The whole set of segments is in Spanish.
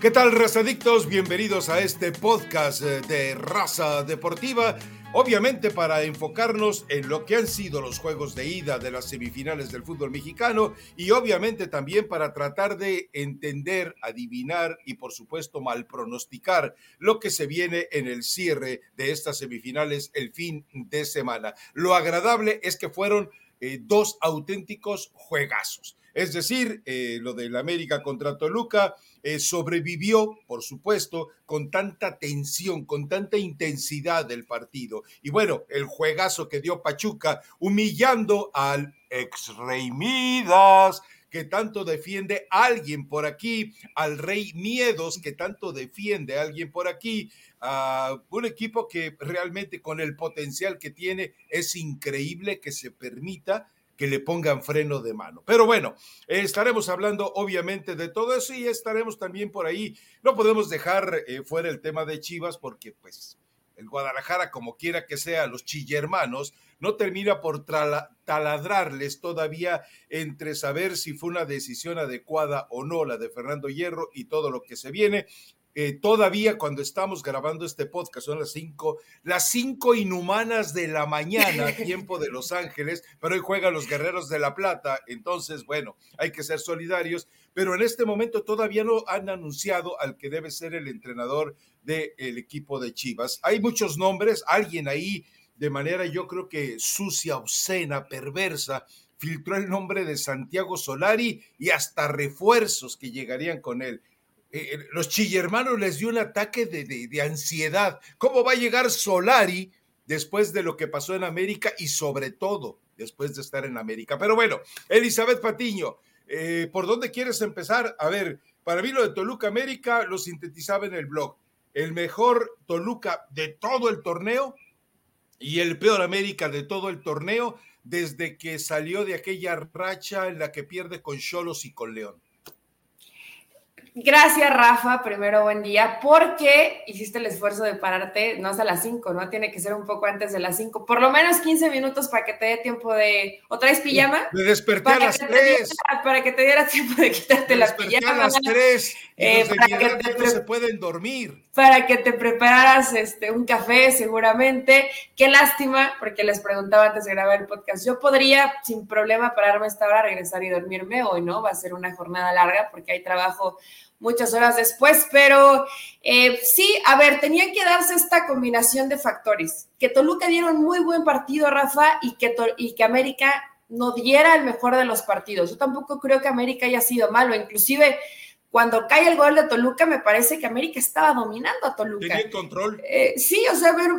¿Qué tal, razadictos? Bienvenidos a este podcast eh, de Raza Deportiva. Obviamente para enfocarnos en lo que han sido los juegos de ida de las semifinales del fútbol mexicano y obviamente también para tratar de entender, adivinar y por supuesto mal pronosticar lo que se viene en el cierre de estas semifinales el fin de semana. Lo agradable es que fueron eh, dos auténticos juegazos. Es decir, eh, lo del América contra Toluca eh, sobrevivió, por supuesto, con tanta tensión, con tanta intensidad del partido. Y bueno, el juegazo que dio Pachuca, humillando al ex Rey Midas, que tanto defiende alguien por aquí, al Rey Miedos, que tanto defiende alguien por aquí, a un equipo que realmente con el potencial que tiene es increíble que se permita que le pongan freno de mano. Pero bueno, estaremos hablando obviamente de todo eso y estaremos también por ahí. No podemos dejar eh, fuera el tema de Chivas porque pues el Guadalajara, como quiera que sea, los chillermanos, no termina por taladrarles todavía entre saber si fue una decisión adecuada o no la de Fernando Hierro y todo lo que se viene. Eh, todavía cuando estamos grabando este podcast, son las cinco, las cinco inhumanas de la mañana, tiempo de Los Ángeles, pero hoy juegan los Guerreros de la Plata, entonces, bueno, hay que ser solidarios, pero en este momento todavía no han anunciado al que debe ser el entrenador del equipo de Chivas. Hay muchos nombres, alguien ahí de manera yo creo que sucia, obscena, perversa, filtró el nombre de Santiago Solari y hasta refuerzos que llegarían con él. Eh, eh, los chillermanos les dio un ataque de, ansiedad. ¿Cómo va a llegar Solari después de lo que pasó en América y sobre todo después de estar en América? Pero bueno, Elizabeth Patiño, eh, ¿por dónde quieres empezar? A ver, para mí lo de Toluca América lo sintetizaba en el blog. El mejor Toluca de todo el torneo y el peor América de todo el torneo desde que salió de aquella racha en la que pierde con Cholos y con León. Gracias, Rafa. Primero, buen día. Porque hiciste el esfuerzo de pararte, no es a las 5, ¿no? Tiene que ser un poco antes de las 5. Por lo menos 15 minutos para que te dé tiempo de. ¿O traes pijama? De despertar a las 3. para que te diera tiempo de quitarte la pijama. a las 3. Eh, para que te se pueden dormir. Para que te prepararas este, un café, seguramente. Qué lástima, porque les preguntaba antes de grabar el podcast. Yo podría, sin problema, pararme a esta hora, regresar y dormirme. Hoy no, va a ser una jornada larga porque hay trabajo muchas horas después, pero eh, sí, a ver, tenía que darse esta combinación de factores, que Toluca diera un muy buen partido, Rafa, y que, y que América no diera el mejor de los partidos. Yo tampoco creo que América haya sido malo, inclusive cuando cae el gol de Toluca, me parece que América estaba dominando a Toluca. Tenía control. Eh, sí, o sea, ver,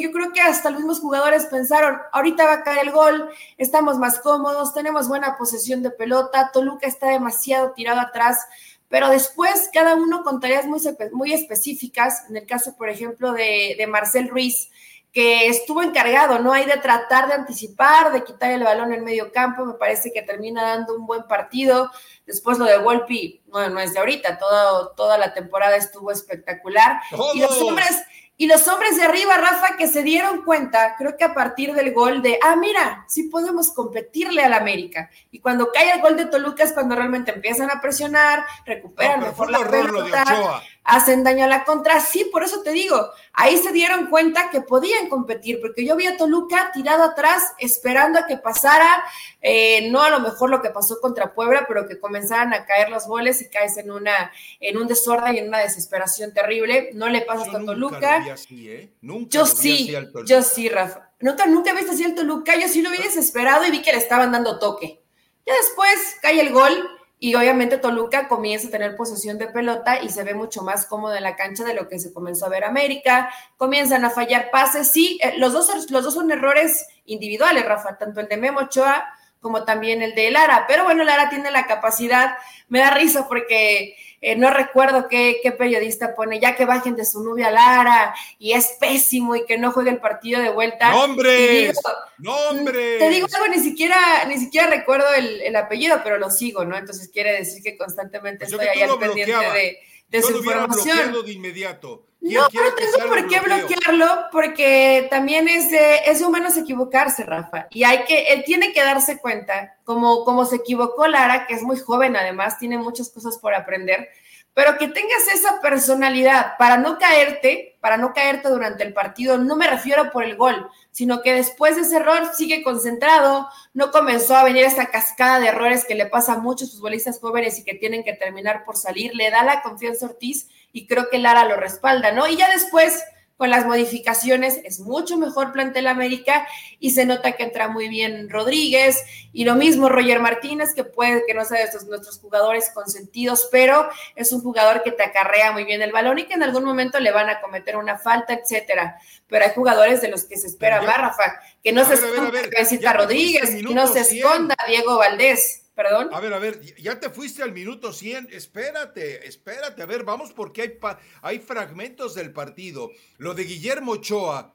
yo creo que hasta los mismos jugadores pensaron, ahorita va a caer el gol, estamos más cómodos, tenemos buena posesión de pelota, Toluca está demasiado tirado atrás pero después cada uno con tareas muy, muy específicas, en el caso, por ejemplo, de, de, Marcel Ruiz, que estuvo encargado, ¿no? Hay de tratar de anticipar, de quitar el balón en medio campo, me parece que termina dando un buen partido. Después lo de Volpi, no, no es de ahorita, todo, toda la temporada estuvo espectacular. Y los hombres, y los hombres de arriba, Rafa, que se dieron cuenta, creo que a partir del gol de, ah, mira, sí podemos competirle al América. Y cuando cae el gol de Toluca es cuando realmente empiezan a presionar, recuperan mejor la pelota hacen daño a la contra. Sí, por eso te digo, ahí se dieron cuenta que podían competir, porque yo vi a Toluca tirado atrás, esperando a que pasara, eh, no a lo mejor lo que pasó contra Puebla, pero que comenzaran a caer los goles y caes en una, en un desorden y en una desesperación terrible. No le pasa a Toluca. ¿eh? Nunca yo sí, yo sí, Rafa. Nunca, nunca viste así al Toluca, yo sí lo vi desesperado y vi que le estaban dando toque. Ya después cae el gol y obviamente Toluca comienza a tener posesión de pelota y se ve mucho más cómodo en la cancha de lo que se comenzó a ver América. Comienzan a fallar pases. Sí, eh, los dos, los dos son errores individuales, Rafa, tanto el de Memo Ochoa como también el de Lara. Pero bueno, Lara tiene la capacidad, me da risa porque eh, no recuerdo qué, periodista pone, ya que bajen de su nube a Lara y es pésimo y que no juegue el partido de vuelta. ¡Nombres! ¡Nombres! Te digo algo, ni siquiera, ni siquiera recuerdo el, apellido, pero lo sigo, ¿no? Entonces quiere decir que constantemente pues estoy ahí al pendiente de, de su información. de inmediato. No, pero tengo por qué bloquearlo, porque también es de, es de humanos equivocarse, Rafa. Y hay que, él tiene que darse cuenta, como, como se equivocó Lara, que es muy joven además, tiene muchas cosas por aprender, pero que tengas esa personalidad para no caerte, para no caerte durante el partido, no me refiero por el gol, sino que después de ese error sigue concentrado, no comenzó a venir esa cascada de errores que le pasa a muchos futbolistas jóvenes y que tienen que terminar por salir, le da la confianza a Ortiz y creo que Lara lo respalda, ¿no? Y ya después con las modificaciones es mucho mejor plantel América y se nota que entra muy bien Rodríguez y lo mismo Roger Martínez, que puede que no sea de estos, nuestros jugadores consentidos, pero es un jugador que te acarrea muy bien el balón y que en algún momento le van a cometer una falta, etcétera. Pero hay jugadores de los que se espera más, Rafa, que no se esconda Rodríguez, que no se esconda Diego Valdés. Perdón. A ver, a ver, ya te fuiste al minuto 100. Espérate, espérate. A ver, vamos porque hay, hay fragmentos del partido. Lo de Guillermo Ochoa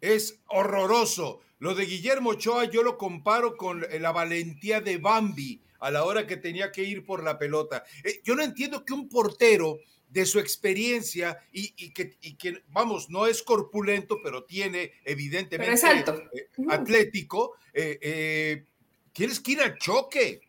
es horroroso. Lo de Guillermo Ochoa yo lo comparo con la valentía de Bambi a la hora que tenía que ir por la pelota. Eh, yo no entiendo que un portero de su experiencia y, que, que, vamos, no es corpulento, pero tiene evidentemente es alto. Eh, atlético, eh, tienes que ir al choque.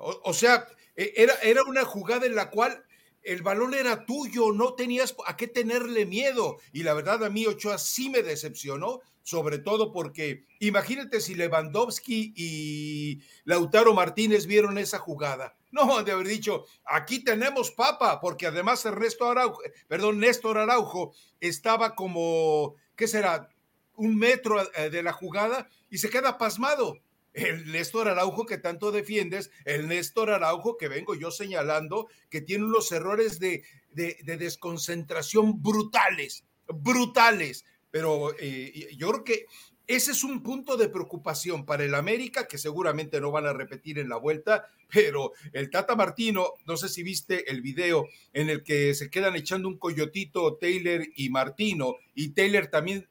O, sea, e, era, era una jugada en la cual el balón era tuyo, no tenías a qué tenerle miedo. Y la verdad a mí Ochoa sí me decepcionó, sobre todo porque imagínate si Lewandowski y Lautaro Martínez vieron esa jugada. No, de haber dicho, aquí tenemos papa, porque además Ernesto Araujo, perdón, Néstor Araujo estaba como, ¿qué será? Un metro eh, de la jugada y se queda pasmado el Néstor Araujo que tanto defiendes, el Néstor Araujo que vengo yo señalando que tiene unos errores de, de, desconcentración brutales, brutales. Pero eh, yo creo que ese es un punto de preocupación para el América que seguramente no van a repetir en la vuelta, pero el Tata Martino, no sé si viste el video en el que se quedan echando un coyotito Taylor y Martino, y Taylor también,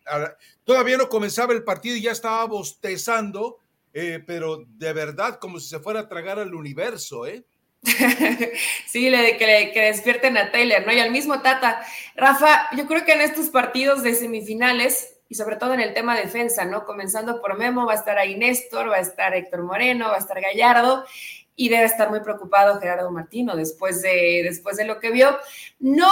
todavía no comenzaba el partido y ya estaba bostezando eh, pero de verdad como si se fuera a tragar al universo, ¿eh? sí, le, que, despierten a Taylor, ¿no? Y al mismo Tata. Rafa, yo creo que en estos partidos de semifinales, y sobre todo en el tema defensa, ¿no? Comenzando por Memo, va a estar ahí Néstor, va a estar Héctor Moreno, va a estar Gallardo, y debe estar muy preocupado Gerardo Martino después de, después de lo que vio. No,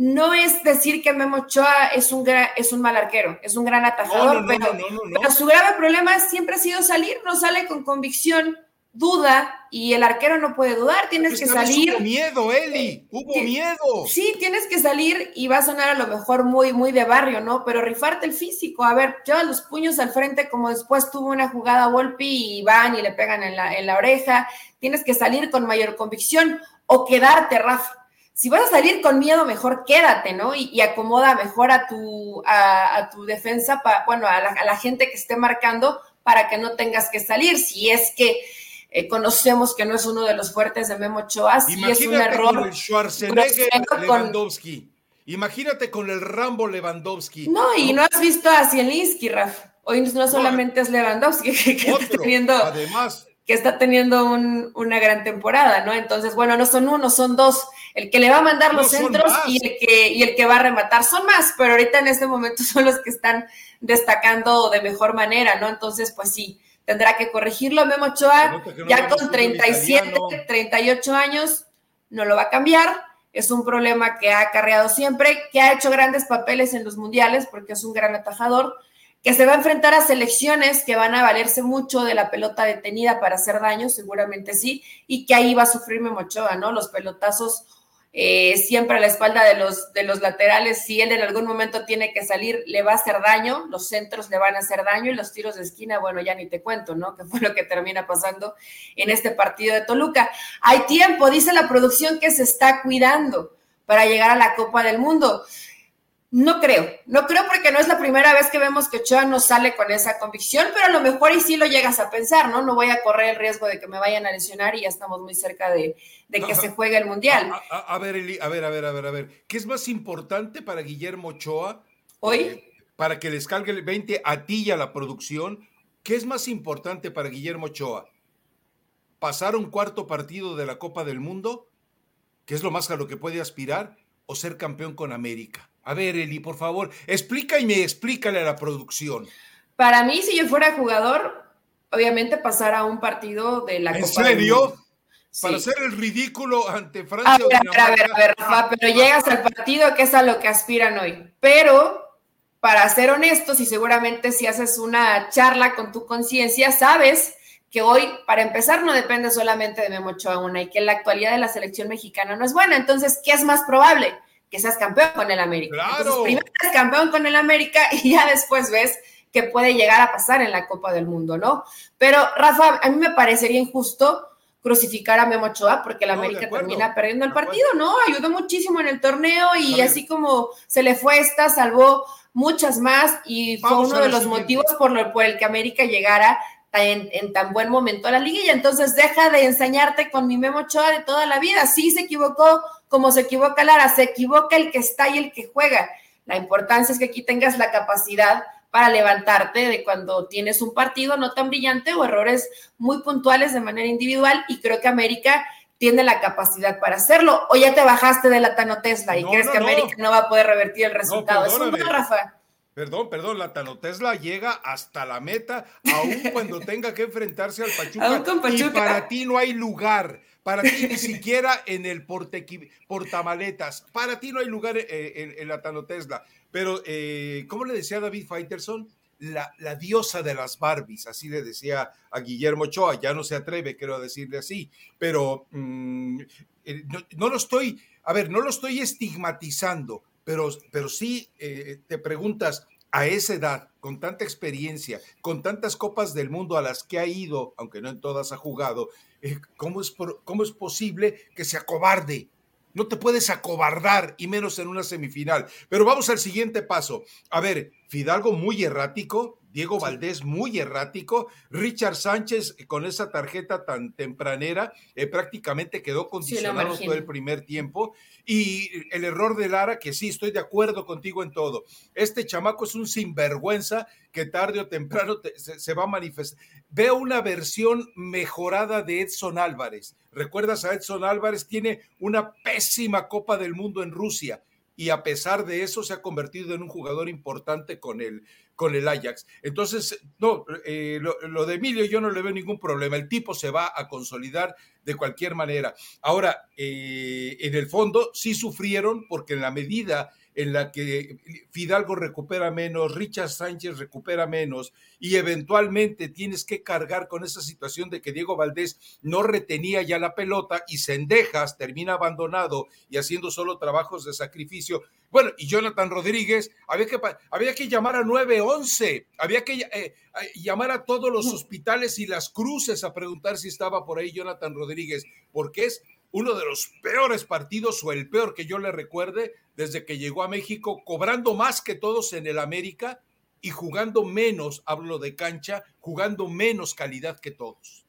no es decir que Memo Ochoa es un, es un mal arquero, es un gran atajador, pero, su grave problema siempre ha sido salir, no sale con convicción, duda y el arquero no puede dudar, tienes que salir. Hubo miedo, Eli, hubo miedo. Sí, tienes que salir y va a sonar a lo mejor muy, muy de barrio, ¿no? Pero rifarte el físico, a ver, lleva los puños al frente como después tuvo una jugada Volpi y van y le pegan en la, en la oreja, tienes que salir con mayor convicción o quedarte, Rafa si vas a salir con miedo, mejor quédate, ¿no? Y, acomoda mejor a tu, a, tu defensa, bueno, a la, gente que esté marcando para que no tengas que salir. Si es que eh, conocemos que no es uno de los fuertes de Memo Ochoa, si es un error. Con el Schwarzenegger Lewandowski. Imagínate con el Rambo Lewandowski. No, y no has visto a Zielinski, Raf. Hoy no solamente es Lewandowski que, está teniendo. Además. Que está teniendo una gran temporada, ¿no? Entonces, bueno, no son uno, son dos el que le va a mandar los centros y el, que, y el que va a rematar son más, pero ahorita en este momento son los que están destacando de mejor manera, ¿no? Entonces, pues sí, tendrá que corregirlo. Memo Ochoa, ya con 37, 38 años, no lo va a cambiar. Es un problema que ha acarreado siempre, que ha hecho grandes papeles en los mundiales porque es un gran atajador, que se va a enfrentar a selecciones que van a valerse mucho de la pelota detenida para hacer daño, seguramente sí, y que ahí va a sufrir Memo Ochoa, ¿no? Los pelotazos eh, siempre a la espalda de los, de los laterales, si él en algún momento tiene que salir, le va a hacer daño, los centros le van a hacer daño y los tiros de esquina, bueno, ya ni te cuento, ¿no? Que fue lo que termina pasando en este partido de Toluca. Hay tiempo, dice la producción, que se está cuidando para llegar a la Copa del Mundo. No creo, no creo porque no es la primera vez que vemos que Ochoa no sale con esa convicción, pero a lo mejor y sí lo llegas a pensar, ¿no? No voy a correr el riesgo de que me vayan a lesionar y ya estamos muy cerca de, que se juegue el Mundial. A, ver, a ver, a ver, a ver, a ver, ¿qué es más importante para Guillermo Ochoa? Hoy. Eh, para que les cargue el 20 a ti y a la producción, ¿qué es más importante para Guillermo Ochoa? ¿Pasar un cuarto partido de la Copa del Mundo? ¿Qué es lo más a lo que puede aspirar? ¿O ser campeón con América? A ver, Eli, por favor, explica y me explícale a la producción. Para mí, si yo fuera jugador, obviamente pasar a un partido de la ¿En serio? para hacer el ridículo ante Francia. A ver, a ver, a ver, Rafa, pero llegas al partido que es a lo que aspiran hoy. Pero, para ser honestos, y seguramente si haces una charla con tu conciencia, sabes que hoy, para empezar, no depende solamente de Memo Ochoa una y que la actualidad de la selección mexicana no es buena. Entonces, ¿qué es más probable? Que seas campeón con el América. Claro. primero eres campeón con el América y ya después ves que puede llegar a pasar en la Copa del Mundo, ¿no? Pero, Rafa, a mí me parecería injusto crucificar a Memo Ochoa porque el América termina perdiendo el partido, ¿no? Ayudó muchísimo en el torneo y así como se le fue esta, salvó muchas más y fue uno de los motivos por, lo, por el que América llegara en, en, tan buen momento a la liguilla. Entonces deja de enseñarte con mi Memo Ochoa de toda la vida. Sí se equivocó como se equivoca Lara, se equivoca el que está y el que juega. La importancia es que aquí tengas la capacidad para levantarte de cuando tienes un partido no tan brillante o errores muy puntuales de manera individual y creo que América tiene la capacidad para hacerlo. O ya te bajaste de la Tano Tesla y crees que América no. va a poder revertir el resultado. es un Rafa. Perdón, perdón, la Tano Tesla llega hasta la meta, aun cuando tenga que enfrentarse al Pachuca. Y para ti no hay lugar, para ti ni siquiera en el portamaletas, para ti no hay lugar eh, en, la Tano Tesla. Pero, eh, ¿cómo le decía David Faitelson? La, la, diosa de las Barbies, así le decía a Guillermo Ochoa, ya no se atreve, quiero decirle así, pero mm, eh, no, lo estoy, a ver, no lo estoy estigmatizando, pero, pero sí eh, te preguntas, a esa edad, con tanta experiencia, con tantas copas del mundo a las que ha ido, aunque no en todas ha jugado, ¿cómo, es ¿cómo es posible que se acobarde? No te puedes acobardar y menos en una semifinal. Pero vamos al siguiente paso. A ver, Fidalgo muy errático, Diego Valdés muy errático, Richard Sánchez eh, con esa tarjeta tan tempranera eh, prácticamente quedó condicionado todo el primer tiempo y el error de Lara, que sí, estoy de acuerdo contigo en todo. Este chamaco es un sinvergüenza que tarde o temprano se, va a manifestar. Veo una versión mejorada de Edson Álvarez. ¿Recuerdas a Edson Álvarez? Tiene una pésima Copa del Mundo en Rusia y a pesar de eso se ha convertido en un jugador importante con el, con el Ajax. Entonces, no, eh, lo, de Emilio yo no le veo ningún problema. El tipo se va a consolidar de cualquier manera. Ahora, eh, en el fondo sí sufrieron porque en la medida en la que Fidalgo recupera menos, Richard Sánchez recupera menos y eventualmente tienes que cargar con esa situación de que Diego Valdés no retenía ya la pelota y Sendejas termina abandonado y haciendo solo trabajos de sacrificio. Bueno, y Jonathan Rodríguez, había que, había que llamar a 911, había que eh, llamar a todos los hospitales y las cruces a preguntar si estaba por ahí Jonathan Rodríguez, porque es uno de los peores partidos o el peor que yo le recuerde desde que llegó a México, cobrando más que todos en el América y jugando menos, hablo de cancha, jugando menos calidad que todos.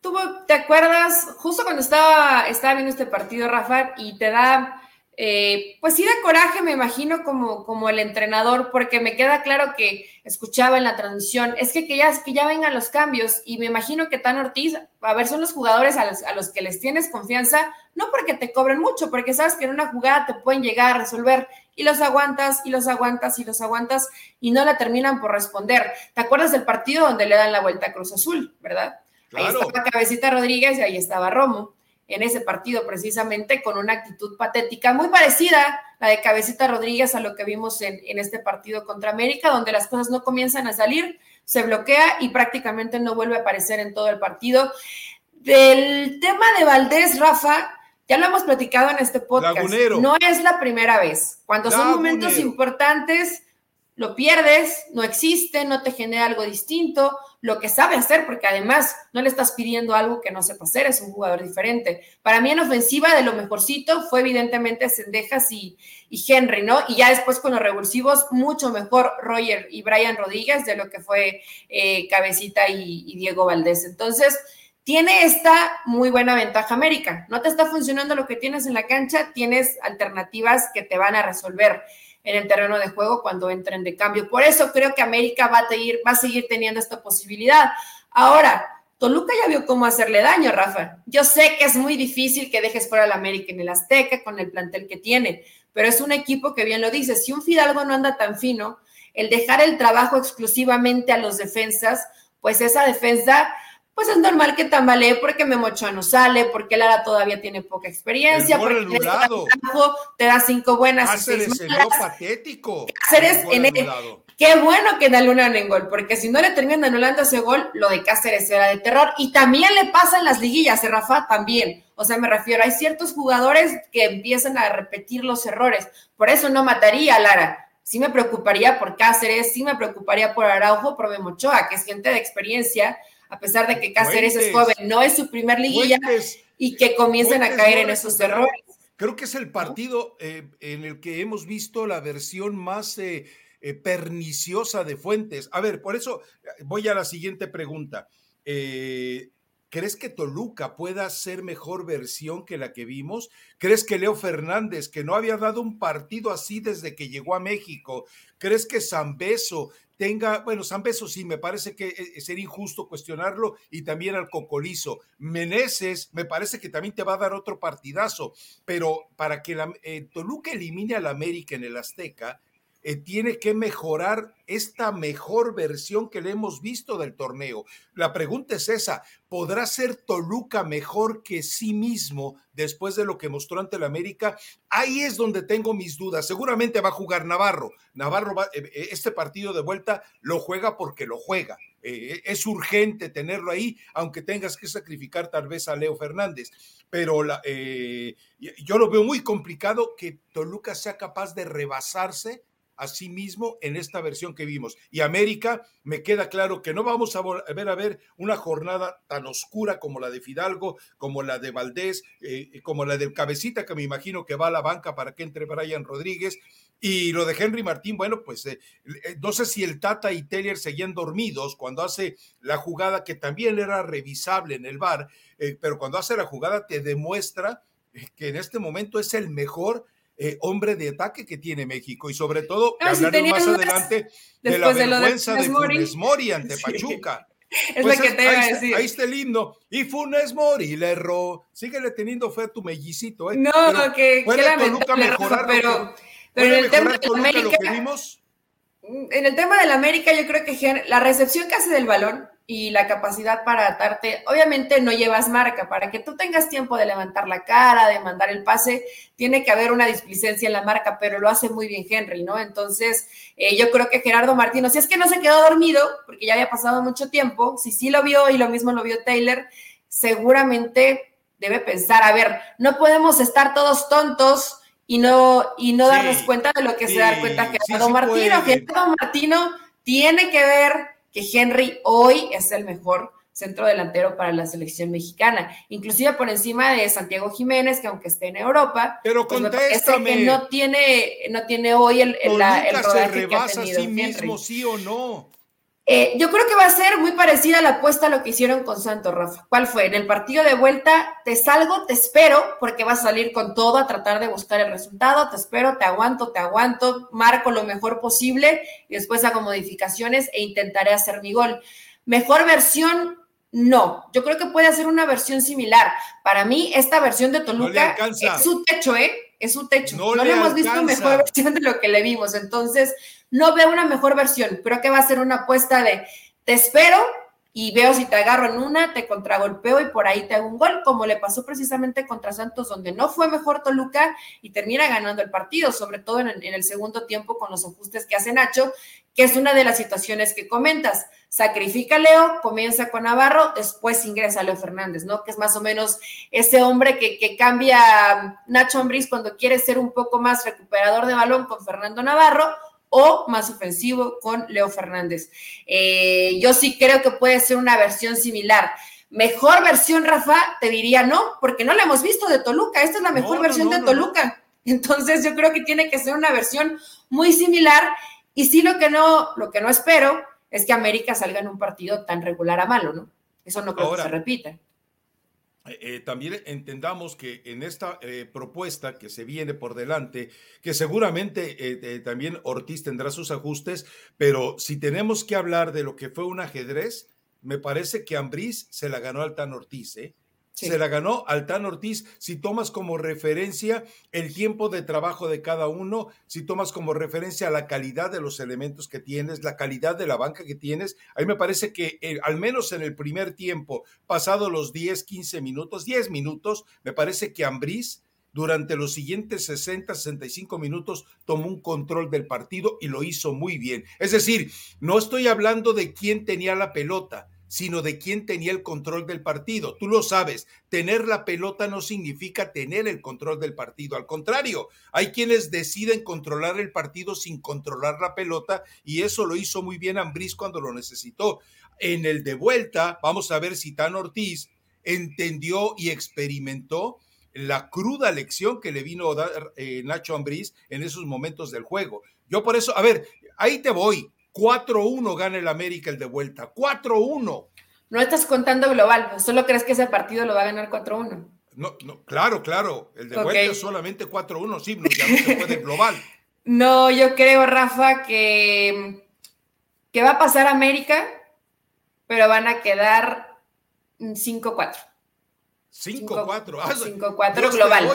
¿Tú te acuerdas justo cuando estaba, estaba viendo este partido, Rafa, y te da eh, pues sí da coraje, me imagino, como, como el entrenador, porque me queda claro que escuchaba en la transmisión, es que, que, ya, que ya vengan los cambios y me imagino que Tan Ortiz, a ver, son los jugadores a los, a los que les tienes confianza, no porque te cobren mucho, porque sabes que en una jugada te pueden llegar a resolver y los aguantas y los aguantas y los aguantas y no la terminan por responder. ¿Te acuerdas del partido donde le dan la vuelta a Cruz Azul, verdad? Ahí estaba Cabecita Rodríguez y ahí estaba Romo en ese partido precisamente con una actitud patética muy parecida la de Cabecita Rodríguez a lo que vimos en, este partido contra América, donde las cosas no comienzan a salir, se bloquea y prácticamente no vuelve a aparecer en todo el partido. Del tema de Valdés, Rafa, ya lo hemos platicado en este podcast. No es la primera vez. Cuando son momentos importantes, lo pierdes, no existe, no te genera algo distinto, lo que sabe hacer, porque además no le estás pidiendo algo que no sepa hacer, es un jugador diferente. Para mí en ofensiva de lo mejorcito fue evidentemente Sendejas y, y Henry, ¿no? Y ya después con los revulsivos, mucho mejor Roger y Brian Rodríguez de lo que fue eh, Cabecita y, y Diego Valdés. Entonces, tiene esta muy buena ventaja América. No te está funcionando lo que tienes en la cancha, tienes alternativas que te van a resolver en el terreno de juego cuando entren de cambio. Por eso creo que América va a, seguir, va a seguir teniendo esta posibilidad. Ahora, Toluca ya vio cómo hacerle daño, Rafa. Yo sé que es muy difícil que dejes fuera al América en el Azteca con el plantel que tiene, pero es un equipo que bien lo dice. Si un Fidalgo no anda tan fino, el dejar el trabajo exclusivamente a los defensas, pues esa defensa pues es normal que tambalee porque Memochoa no sale, porque Lara todavía tiene poca experiencia, porque anulado. te da cinco buenas. Cáceres se patético. Cáceres en el, Qué bueno que anulan en gol, porque si no le terminan anulando ese gol, lo de Cáceres era de terror. Y también le pasa en las liguillas, ¿eh, Rafa, también. O sea, me refiero, hay ciertos jugadores que empiezan a repetir los errores. Por eso no mataría a Lara. Sí me preocuparía por Cáceres, sí me preocuparía por Araujo, por Memochoa, que es gente de experiencia, a pesar de que Cáceres es joven, no es su primer liguilla y que comiencen a caer en esos errores. Creo que es el partido eh, en el que hemos visto la versión más eh, eh, perniciosa de Fuentes. A ver, por eso voy a la siguiente pregunta. ¿Crees que Toluca pueda ser mejor versión que la que vimos? ¿Crees que Leo Fernández, que no había dado un partido así desde que llegó a México, crees que Zambeso tenga, bueno, Zambeso sí, me parece que eh, sería injusto cuestionarlo y también al Cocolizo. Meneses, me parece que también te va a dar otro partidazo, pero para que eh, Toluca elimine al América en el Azteca, eh, tiene que mejorar esta mejor versión que le hemos visto del torneo. La pregunta es esa, ¿podrá ser Toluca mejor que sí mismo después de lo que mostró ante el América? Ahí es donde tengo mis dudas. Seguramente va a jugar Navarro. Navarro, va, eh, eh, este partido de vuelta lo juega porque lo juega. es urgente tenerlo ahí, aunque tengas que sacrificar tal vez a Leo Fernández. Pero yo lo veo muy complicado que Toluca sea capaz de rebasarse a sí mismo en esta versión que vimos. Y América, me queda claro que no vamos a ver a ver una jornada tan oscura como la de Fidalgo, como la de Valdés, eh, como la del Cabecita, que me imagino que va a la banca para que entre Brian Rodríguez. Y lo de Henry Martín, bueno, pues eh, eh, no sé si el Tata y Taylor seguían dormidos cuando hace la jugada que también era revisable en el bar, pero cuando hace la jugada te demuestra que en este momento es el mejor eh, hombre de ataque que tiene México y sobre todo no, más adelante de la vergüenza de, Funes Mori ante Pachuca. es pues que te ahí, a decir. ahí está el himno. Y Funes Mori le erró. Síguele teniendo fe a tu mellicito, ¿eh? No, que, que lamentable, mejorar pero, pero en el tema de América, en el tema del América, yo creo que la recepción que hace del balón y la capacidad para atarte, obviamente no llevas marca, para que tú tengas tiempo de levantar la cara, de mandar el pase, tiene que haber una displicencia en la marca, pero lo hace muy bien Henry, ¿no? Entonces, eh, yo creo que Gerardo Martino, si es que no se quedó dormido, porque ya había pasado mucho tiempo, si sí lo vio y lo mismo lo vio Taylor, seguramente debe pensar, a ver, no podemos estar todos tontos y no, y no darnos cuenta de lo que se da cuenta Gerardo Martino. Gerardo Martino tiene que ver que Henry hoy es el mejor centro delantero para la selección mexicana, inclusive por encima de Santiago Jiménez, que aunque esté en Europa, pero pues que no tiene, no tiene hoy el, el, el rodaje que ha tenido sí mismo, sí o no. Eh, yo creo que va a ser muy parecida a la apuesta a lo que hicieron con Santos, Rafa. ¿Cuál fue? En el partido de vuelta, te salgo, te espero, porque vas a salir con todo a tratar de buscar el resultado, te espero, te aguanto, te aguanto, marco lo mejor posible y después hago modificaciones e intentaré hacer mi gol. Mejor versión, no. Yo creo que puede hacer una versión similar. Para mí, esta versión de Toluca es su techo, ¿eh? Es su techo. No, le hemos visto mejor versión de lo que le vimos. Entonces, no veo una mejor versión. Creo que va a ser una apuesta de te espero y veo si te agarro en una, te contragolpeo y por ahí te hago un gol, como le pasó precisamente contra Santos, donde no fue mejor Toluca y termina ganando el partido, sobre todo en el, segundo tiempo con los ajustes que hace Nacho, que es una de las situaciones que comentas. Sacrifica Leo, comienza con Navarro, después ingresa Leo Fernández, ¿no? Que es más o menos ese hombre que, que cambia Nacho Ambriz cuando quiere ser un poco más recuperador de balón con Fernando Navarro o más ofensivo con Leo Fernández. Eh, yo sí creo que puede ser una versión similar. Mejor versión, Rafa, te diría no, porque no la hemos visto de Toluca. Esta es la mejor versión de Toluca. Entonces yo creo que tiene que ser una versión muy similar. Y sí lo que no, lo que no espero es que América salga en un partido tan regular a malo, ¿no? Eso no creo que se repita. Eh, eh, también entendamos que en esta eh, propuesta que se viene por delante, que seguramente también Ortiz tendrá sus ajustes, pero si tenemos que hablar de lo que fue un ajedrez, me parece que Ambriz se la ganó al Tan Ortiz, ¿eh? Se la ganó Altán Ortiz. Si tomas como referencia el tiempo de trabajo de cada uno, si tomas como referencia la calidad de los elementos que tienes, la calidad de la banca que tienes, a mí me parece que eh, al menos en el primer tiempo, pasado los 10, 15 minutos, 10 minutos, me parece que Ambriz durante los siguientes 60, 65 minutos tomó un control del partido y lo hizo muy bien. Es decir, no estoy hablando de quién tenía la pelota, sino de quién tenía el control del partido. Tú lo sabes, tener la pelota no significa tener el control del partido. Al contrario, hay quienes deciden controlar el partido sin controlar la pelota y eso lo hizo muy bien Ambriz cuando lo necesitó. En el de vuelta, vamos a ver si Tan Ortiz entendió y experimentó la cruda lección que le vino a dar eh, Nacho Ambriz en esos momentos del juego. Yo por eso, a ver, ahí te voy. 4-1 gana el América el de vuelta. 4-1. No estás contando global, solo crees que ese partido lo va a ganar 4-1. No, no, claro, claro. El de vuelta es solamente 4-1, sí, ya no se puede global. No, yo creo, Rafa, que, que va a pasar América, pero van a quedar 5-4. 5-4. 5-4 global.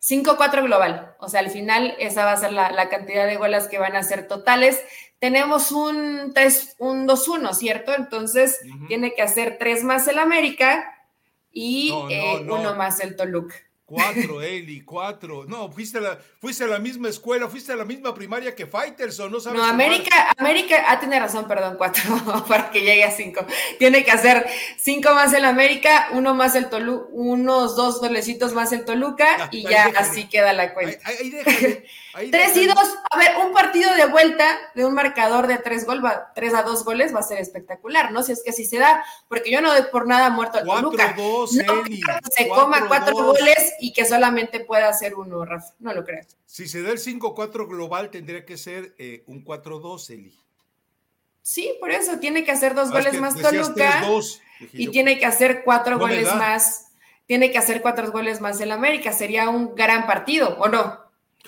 5-4 global. O sea, al final esa va a ser la, cantidad de goles que van a ser totales. Tenemos un, un 2-1, ¿cierto? Entonces tiene que hacer 3 más el América y eh, uno más el Toluca. Cuatro, Eli, cuatro. No, fuiste a, la, fuiste a la misma escuela, fuiste a la misma primaria que Faitelson, ¿no sabes? No, América, América, ah, tiene razón, perdón, cuatro, para que llegue a cinco. Tiene que hacer cinco más el América, uno más el Toluca, unos dos golecitos más el Toluca, y ya así queda la cuenta. Ahí, tres y dos, a ver, un partido de vuelta de un marcador de tres, gol, tres a dos goles va a ser espectacular, ¿no? Si es que así se da, porque yo no doy por nada muerto al Toluca. Se coma cuatro goles y que solamente pueda hacer uno, Rafa. No lo creo. Si se da el 5-4 global, tendría que ser eh, un 4-2, Eli. Sí, por eso tiene que hacer dos goles más Toluca y tiene que hacer cuatro goles más. Tiene que hacer cuatro goles más el América. Sería un gran partido, ¿o no?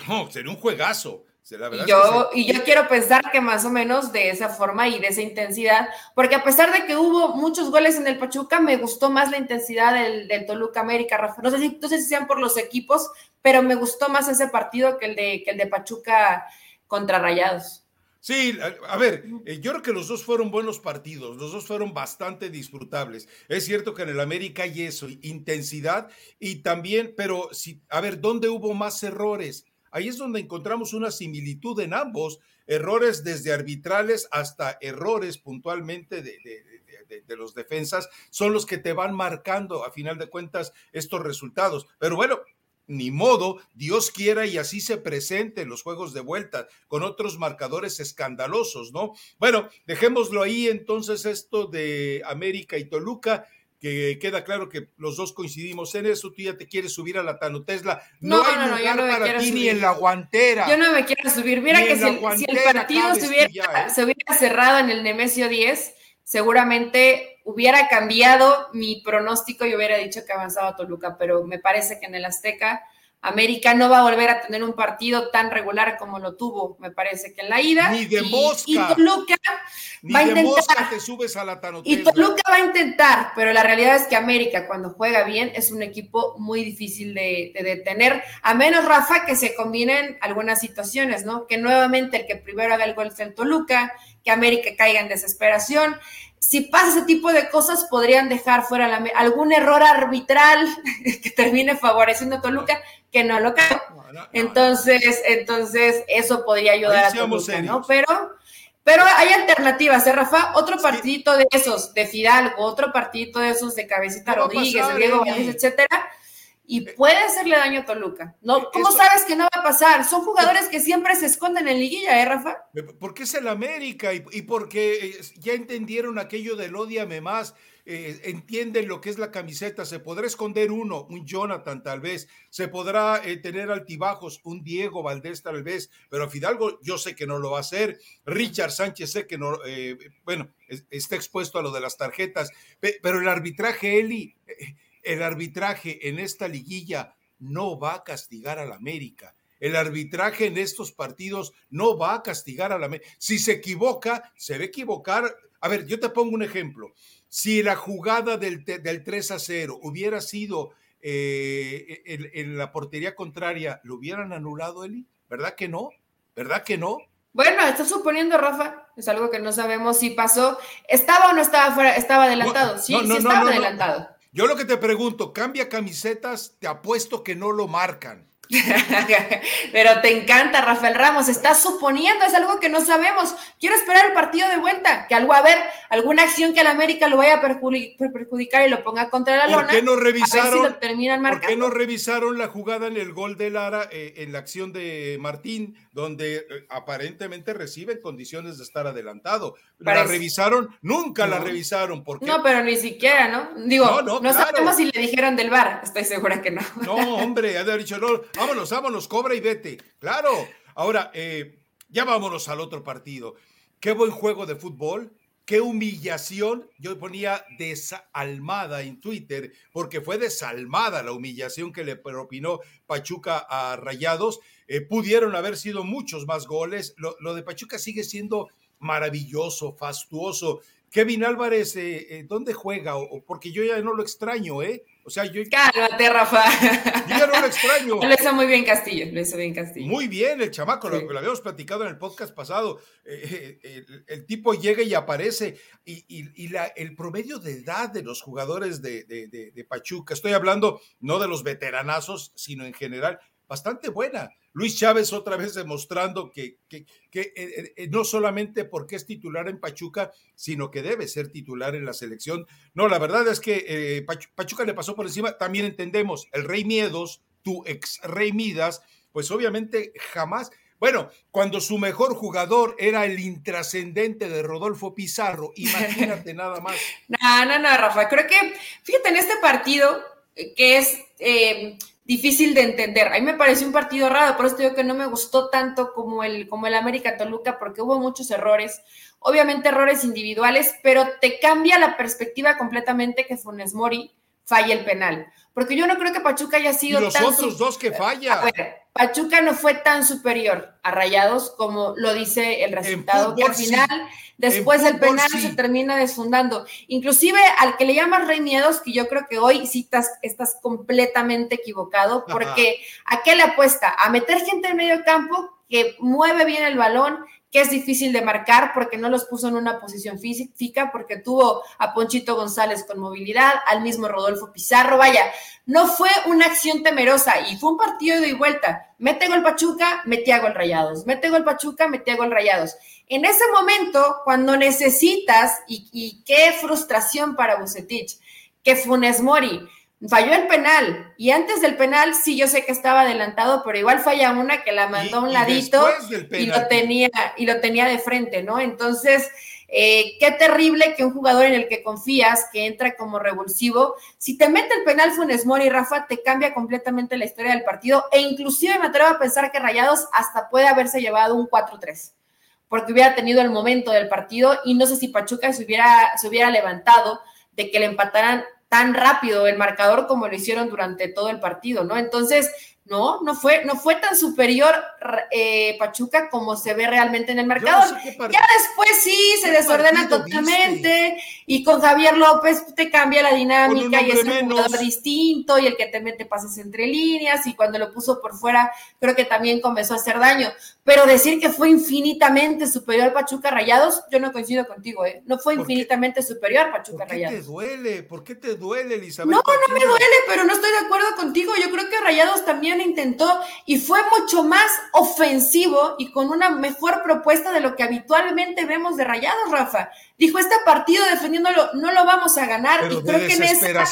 No, sería un juegazo y, yo, y yo quiero pensar que más o menos de esa forma y de esa intensidad, porque a pesar de que hubo muchos goles en el Pachuca, me gustó más la intensidad del, Toluca América, Rafa. No sé, si, no sé si sean por los equipos, pero me gustó más ese partido que el de, que el de Pachuca contra Rayados. Sí, a, ver, eh, yo creo que los dos fueron buenos partidos, los dos fueron bastante disfrutables. Es cierto que en el América hay eso, intensidad y también, pero si, a ver, ¿dónde hubo más errores? Ahí es donde encontramos una similitud en ambos, errores desde arbitrales hasta errores puntualmente de, los defensas, son los que te van marcando a final de cuentas estos resultados. Pero bueno, ni modo, Dios quiera y así se presenten los juegos de vuelta con otros marcadores escandalosos, ¿no? Bueno, dejémoslo ahí entonces esto de América y Toluca que queda claro que los dos coincidimos en eso, tú ya te quieres subir a la Tano Tesla. No, hay no, lugar no, para ti ni en la guantera. Yo no me quiero subir. Mira que si, el partido se hubiera, ¿eh? se hubiera, cerrado en el Nemesio 10, seguramente hubiera cambiado mi pronóstico y hubiera dicho que avanzaba Toluca, pero me parece que en el Azteca América no va a volver a tener un partido tan regular como lo tuvo, me parece que en la ida. Ni de mosca. Y, Toluca va a intentar. te subes a la y Toluca va a intentar, pero la realidad es que América cuando juega bien es un equipo muy difícil de, detener, a menos Rafa que se combinen algunas situaciones, ¿no? Que nuevamente el que primero haga el gol sea el Toluca, que América caiga en desesperación si pasa ese tipo de cosas, podrían dejar fuera algún error arbitral que termine favoreciendo a Toluca, que no lo creo. entonces, entonces, eso podría ayudar a Toluca, ¿no? Pero, pero hay alternativas, ¿eh, Rafa? Otro partidito de esos, de Fidalgo, otro partidito de esos de Cabecita Rodríguez, de Diego etcétera y eh, puede hacerle daño a Toluca. No, eh, ¿Cómo sabes que no va a pasar? Son jugadores que siempre se esconden en liguilla, ¿eh, Rafa? Porque es el América y, porque ya entendieron aquello del odiame más, entienden lo que es la camiseta, se podrá esconder uno, un Jonathan tal vez, se podrá tener altibajos, un Diego Valdés tal vez, pero Fidalgo yo sé que no lo va a hacer, Richard Sánchez sé que no, bueno, está expuesto a lo de las tarjetas, pero el arbitraje, Eli el arbitraje en esta liguilla no va a castigar al América. El arbitraje en estos partidos no va a castigar al América. Si se equivoca, se va a equivocar. A ver, yo te pongo un ejemplo. Si la jugada del, del 3 a 0 hubiera sido eh, en, la portería contraria, ¿lo hubieran anulado, Eli? ¿Verdad que no? ¿Verdad que no? Bueno, está suponiendo, Rafa, es algo que no sabemos si pasó. ¿Estaba o no estaba fuera? Estaba adelantado. sí, sí estaba adelantado. Yo lo que te pregunto, cambia camisetas, te apuesto que no lo marcan. Pero te encanta, Rafael Ramos. Estás suponiendo, es algo que no sabemos. Quiero esperar el partido de vuelta, que algo a ver, alguna acción que al América lo vaya a perjudicar y lo ponga contra la lona. ¿Por qué no revisaron? ¿Por qué no revisaron la jugada en el gol de Lara, eh, en la acción de Martín, donde eh, aparentemente reciben condiciones de estar adelantado? La revisaron, nunca la revisaron. porque No, pero ni siquiera, ¿no? Digo, no, sabemos si le dijeron del bar. Estoy segura que no. No, hombre, ha dicho, no, vámonos, vámonos, cobra y vete. Claro. Ahora, eh, ya vámonos al otro partido. Qué buen juego de fútbol. Qué humillación. Yo ponía desalmada en Twitter, porque fue desalmada la humillación que le propinó Pachuca a Rayados. Eh, pudieron haber sido muchos más goles. Lo, de Pachuca sigue siendo maravilloso, fastuoso. Kevin Álvarez, eh, eh, ¿dónde juega? O, porque yo ya no lo extraño, ¿eh? O sea, yo. Cálmate, Rafa. Yo ya no lo extraño. Lo hizo muy bien Castillo, lo hizo bien Castillo. Muy bien, el chamaco, lo, habíamos platicado en el podcast pasado. Eh, el, tipo llega y aparece. Y, la, el promedio de edad de los jugadores de, de Pachuca, estoy hablando no de los veteranazos, sino en general, bastante buena. Luis Chávez otra vez demostrando que, que, eh, eh, eh, no solamente porque es titular en Pachuca, sino que debe ser titular en la selección. No, la verdad es que Pachuca le pasó por encima. También entendemos, el Rey Miedos, tu ex Rey Midas, pues obviamente jamás. Bueno, cuando su mejor jugador era el intrascendente de Rodolfo Pizarro, imagínate nada más. No, no, no, Rafa, creo que, fíjate, en este partido, que es difícil de entender. A mí me pareció un partido raro, por eso digo que no me gustó tanto como el, como el América Toluca, porque hubo muchos errores, obviamente errores individuales, pero te cambia la perspectiva completamente que Funes Mori falla el penal. Porque yo no creo que Pachuca haya sido. los otros dos que falla. Pachuca no fue tan superior a Rayados como lo dice el resultado, que al final, después del penal, se termina desfundando. Inclusive al que le llamas Rey Miedos, que yo creo que hoy sí estás, completamente equivocado, porque ¿a qué le apuesta? A meter gente en medio campo que mueve bien el balón, que es difícil de marcar porque no los puso en una posición física, porque tuvo a Ponchito González con movilidad, al mismo Rodolfo Pizarro, vaya, no fue una acción temerosa y fue un partido de vuelta. Mete gol Pachuca, metía gol Rayados, mete gol Pachuca, metía gol Rayados. En ese momento, cuando necesitas, y, qué frustración para Bucetich, que Funes Mori falló el penal y antes del penal sí yo sé que estaba adelantado, pero igual falla una que la mandó a un ladito y lo tenía y lo tenía de frente, ¿no? Entonces, eh, qué terrible que un jugador en el que confías, que entra como revulsivo, si te mete el penal Funes Mori, Rafa, te cambia completamente la historia del partido e inclusive me atrevo a pensar que Rayados hasta puede haberse llevado un 4-3 porque hubiera tenido el momento del partido y no sé si Pachuca se hubiera, se hubiera levantado de que le empataran tan rápido el marcador como lo hicieron durante todo el partido, ¿no? Entonces, no, no fue, no fue tan superior eh, Pachuca como se ve realmente en el mercado. ya después sí, se desordena totalmente y con Javier López te cambia la dinámica y es un jugador distinto y el que te mete pases entre líneas y cuando lo puso por fuera creo que también comenzó a hacer daño. Pero decir que fue infinitamente superior Pachuca Rayados, yo no coincido contigo, ¿eh? No fue infinitamente superior Pachuca Rayados. ¿Por qué te duele? ¿Por qué te duele, Elizabeth? No, no me duele, pero no estoy de acuerdo contigo. Yo creo que Rayados también intentó y fue mucho más ofensivo y con una mejor propuesta de lo que habitualmente vemos de Rayados, Rafa. Dijo, este partido defendiéndolo no lo vamos a ganar y creo que en esa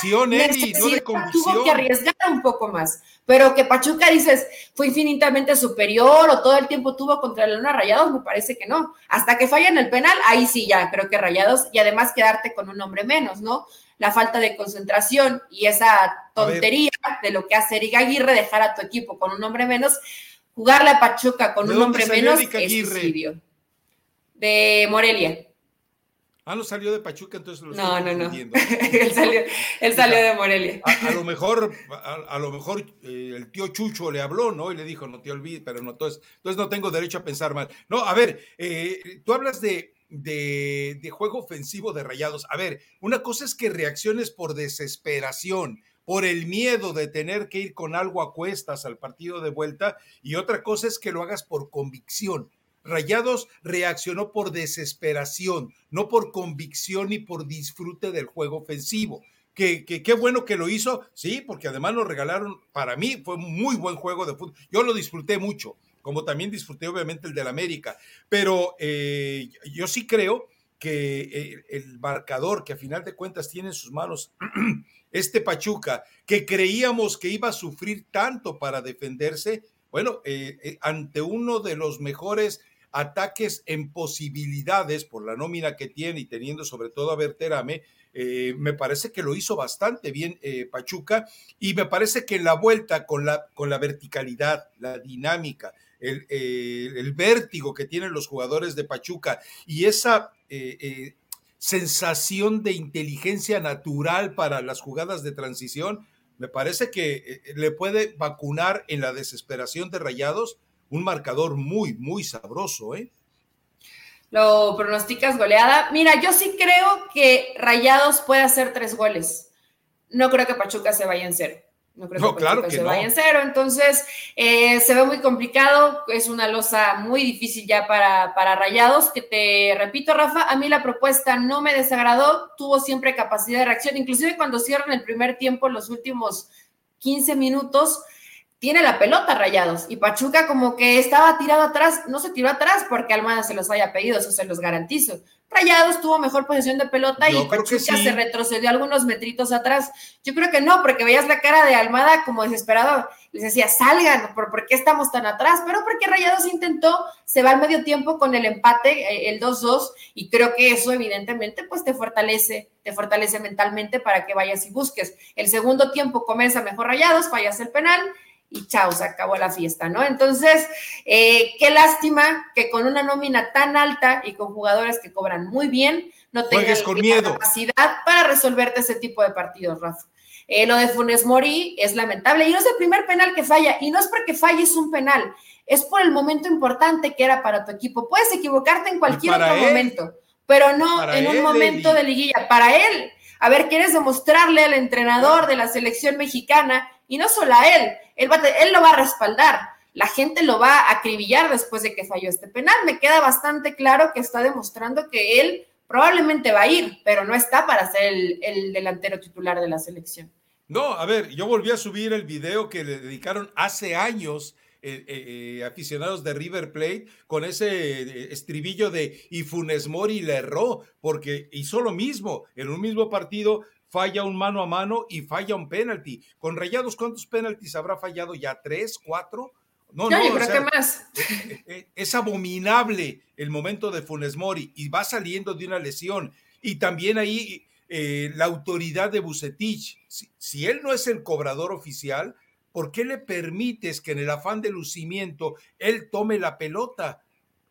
tuvo que arriesgar un poco más. Pero que Pachuca, dices, fue infinitamente superior o todo el tiempo tuvo contra el Luna Rayados, me parece que no. Hasta que falla en el penal, ahí sí ya creo que Rayados y además quedarte con un hombre menos, ¿no? La falta de concentración y esa tontería de lo que hace Eric Aguirre, dejar a tu equipo con un hombre menos, jugarle a Pachuca con un hombre menos es suicidio. De Morelia. Ah, no salió de Pachuca, entonces lo No, no, no. él salió, él salió de Morelia. A, lo mejor, a, lo mejor eh, el tío Chucho le habló, ¿no? Y le dijo, no te olvides, pero no, entonces, entonces no tengo derecho a pensar mal. No, a ver, eh, tú hablas de, de, juego ofensivo de Rayados. A ver, una cosa es que reacciones por desesperación, por el miedo de tener que ir con algo a cuestas al partido de vuelta, y otra cosa es que lo hagas por convicción. Rayados reaccionó por desesperación, no por convicción ni por disfrute del juego ofensivo. Que, qué bueno que lo hizo, sí, porque además nos regalaron, para mí fue un muy buen juego de fútbol. Yo lo disfruté mucho, como también disfruté obviamente el del América, pero eh, yo sí creo que eh, el marcador que a final de cuentas tiene en sus manos este Pachuca, que creíamos que iba a sufrir tanto para defenderse, bueno, eh, ante uno de los mejores ataques en posibilidades por la nómina que tiene y teniendo sobre todo a Berterame, eh, me parece que lo hizo bastante bien Pachuca. Y me parece que en la vuelta con la, con la verticalidad, la dinámica, el, eh, vértigo que tienen los jugadores de Pachuca y esa sensación de inteligencia natural para las jugadas de transición, me parece que le puede vacunar en la desesperación de Rayados un marcador muy, muy sabroso, ¿eh? Lo pronosticas goleada. Mira, yo sí creo que Rayados puede hacer tres goles. No creo que Pachuca se vaya en cero. No creo que claro que se vaya en cero. Entonces, eh, se ve muy complicado. Es una losa muy difícil ya para, para Rayados. Que te repito, Rafa, a mí la propuesta no me desagradó. Tuvo siempre capacidad de reacción. Inclusive cuando cierran el primer tiempo, los últimos 15 minutos, tiene la pelota rayados y Pachuca como que estaba tirado atrás, no se tiró atrás porque Almada se los haya pedido, eso se los garantizo. Rayados tuvo mejor posición de pelota y Pachuca se retrocedió algunos metritos atrás. Yo creo que no, porque veías la cara de Almada como desesperado. Les decía, salgan, ¿por, ¿por qué estamos tan atrás? Pero porque Rayados intentó, se va al medio tiempo con el empate, eh, el 2-2, y creo que eso evidentemente pues te fortalece, te fortalece mentalmente para que vayas y busques. El segundo tiempo comienza mejor Rayados, fallas el penal, y chao, se acabó la fiesta, ¿no? Entonces, eh, qué lástima que con una nómina tan alta y con jugadores que cobran muy bien, no tengas capacidad para resolverte ese tipo de partidos, Rafa. Eh, lo de Funes Mori es lamentable y no es el primer penal que falla y no es porque falles un penal, es por el momento importante que era para tu equipo. Puedes equivocarte en cualquier otro momento, pero no en un momento de liguilla. Para él, a ver, quieres demostrarle al entrenador de la selección mexicana y no solo a él, él, él lo va a respaldar. La gente lo va a acribillar después de que falló este penal. Me queda bastante claro que está demostrando que él probablemente va a ir, pero no está para ser el, delantero titular de la selección. No, a ver, yo volví a subir el video que le dedicaron hace años eh, eh, eh, aficionados de River Plate con ese estribillo de y Funes Mori le erró porque hizo lo mismo en un mismo partido falla un mano a mano y falla un penalti. Con Rayados, ¿cuántos penaltis habrá fallado ya? ¿Tres, cuatro? No, no, yo creo que más. Eh, eh, eh, es abominable el momento de Funes Mori y va saliendo de una lesión. Y también ahí la autoridad de Bucetich. Si, él no es el cobrador oficial, ¿por qué le permites que en el afán de lucimiento él tome la pelota?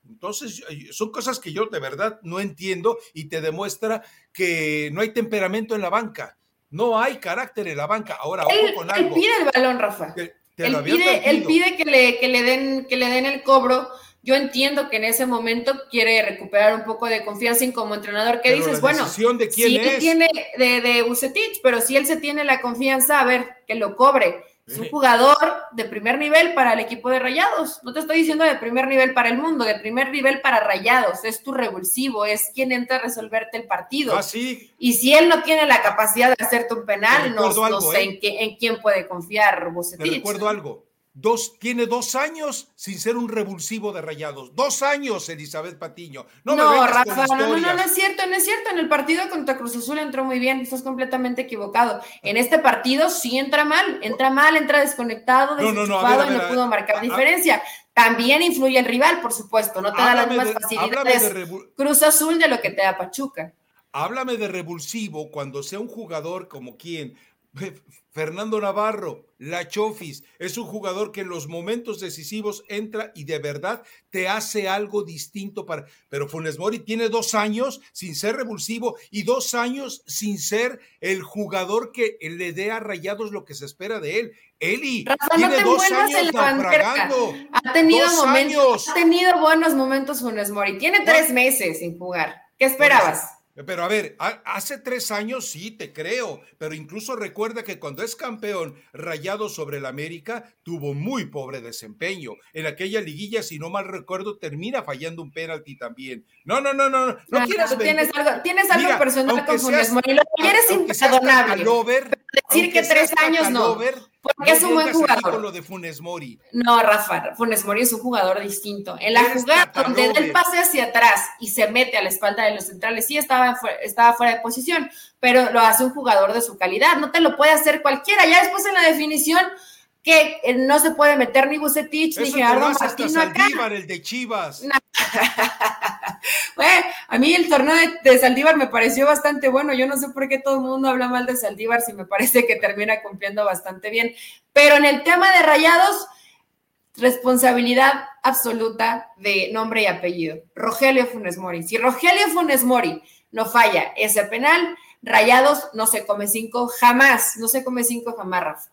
Entonces, son cosas que yo de verdad no entiendo y te demuestra que no hay temperamento en la banca. No hay carácter en la banca. Ahora, ojo con algo. Él pide el balón, Rafa. él, pide, que, le, que, le den, que le den el cobro. Yo entiendo que en ese momento quiere recuperar un poco de confianza en como entrenador. ¿Qué dices? Bueno, de quién si él tiene de, de Bucetich, pero si él se tiene la confianza, a ver, que lo cobre es un jugador de primer nivel para el equipo de Rayados. No te estoy diciendo de primer nivel para el mundo, de primer nivel para Rayados. Es tu revulsivo, es quien entra a resolverte el partido. Ah, sí. Y si él no tiene la capacidad de hacerte un penal, no, sé ¿eh? en, quién puede confiar Te recuerdo algo. Dos, tiene dos años sin ser un revulsivo de rayados. Dos años, Elizabeth Patiño. No, no Rafa, no, no, no, es cierto, no es cierto. En el partido contra Cruz Azul entró muy bien, estás completamente equivocado. En este partido sí entra mal, entra mal, entra desconectado, desenchufado y no pudo marcar diferencia. También influye el rival, por supuesto, no te da las mismas facilidades Cruz Azul de lo que te da Pachuca. Háblame de revulsivo cuando sea un jugador como quien, Fernando Navarro, la Chofis, es un jugador que en los momentos decisivos entra y de verdad te hace algo distinto para. Pero Funes Mori tiene dos años sin ser revulsivo y dos años sin ser el jugador que le dé a rayados lo que se espera de él. Eli tiene dos años naufragando. Ha tenido momentos, ha tenido buenos momentos Funes Mori. Tiene tres meses sin jugar. ¿Qué esperabas? Pero a ver, hace tres años sí, te creo, pero incluso recuerda que cuando es campeón rayado sobre el América, tuvo muy pobre desempeño. En aquella liguilla, si no mal recuerdo, termina fallando un penalti también. No, no, no, no, no, no quieras tienes algo, tienes algo personal con Funes Mori. Lo que eres imperdonable. Decir que tres años no. Porque es un buen jugador. lo de Funes Mori. No, Rafa, Funes Mori es un jugador distinto. En la jugada donde da el pase hacia atrás y se mete a la espalda de los centrales, sí estaba, estaba fuera de posición, pero lo hace un jugador de su calidad. No te lo puede hacer cualquiera. Ya después en la definición que eh, no se puede meter ni Bucetich ni Gerardo Martino acá. el de Chivas. bueno, a mí el torneo de, Saldívar me pareció bastante bueno. Yo no sé por qué todo el mundo habla mal de Saldívar si me parece que termina cumpliendo bastante bien. Pero en el tema de rayados, responsabilidad absoluta de nombre y apellido. Rogelio Funes Mori. Si Rogelio Funes Mori no falla ese penal, rayados no se come cinco jamás. No se come cinco jamás, Rafa.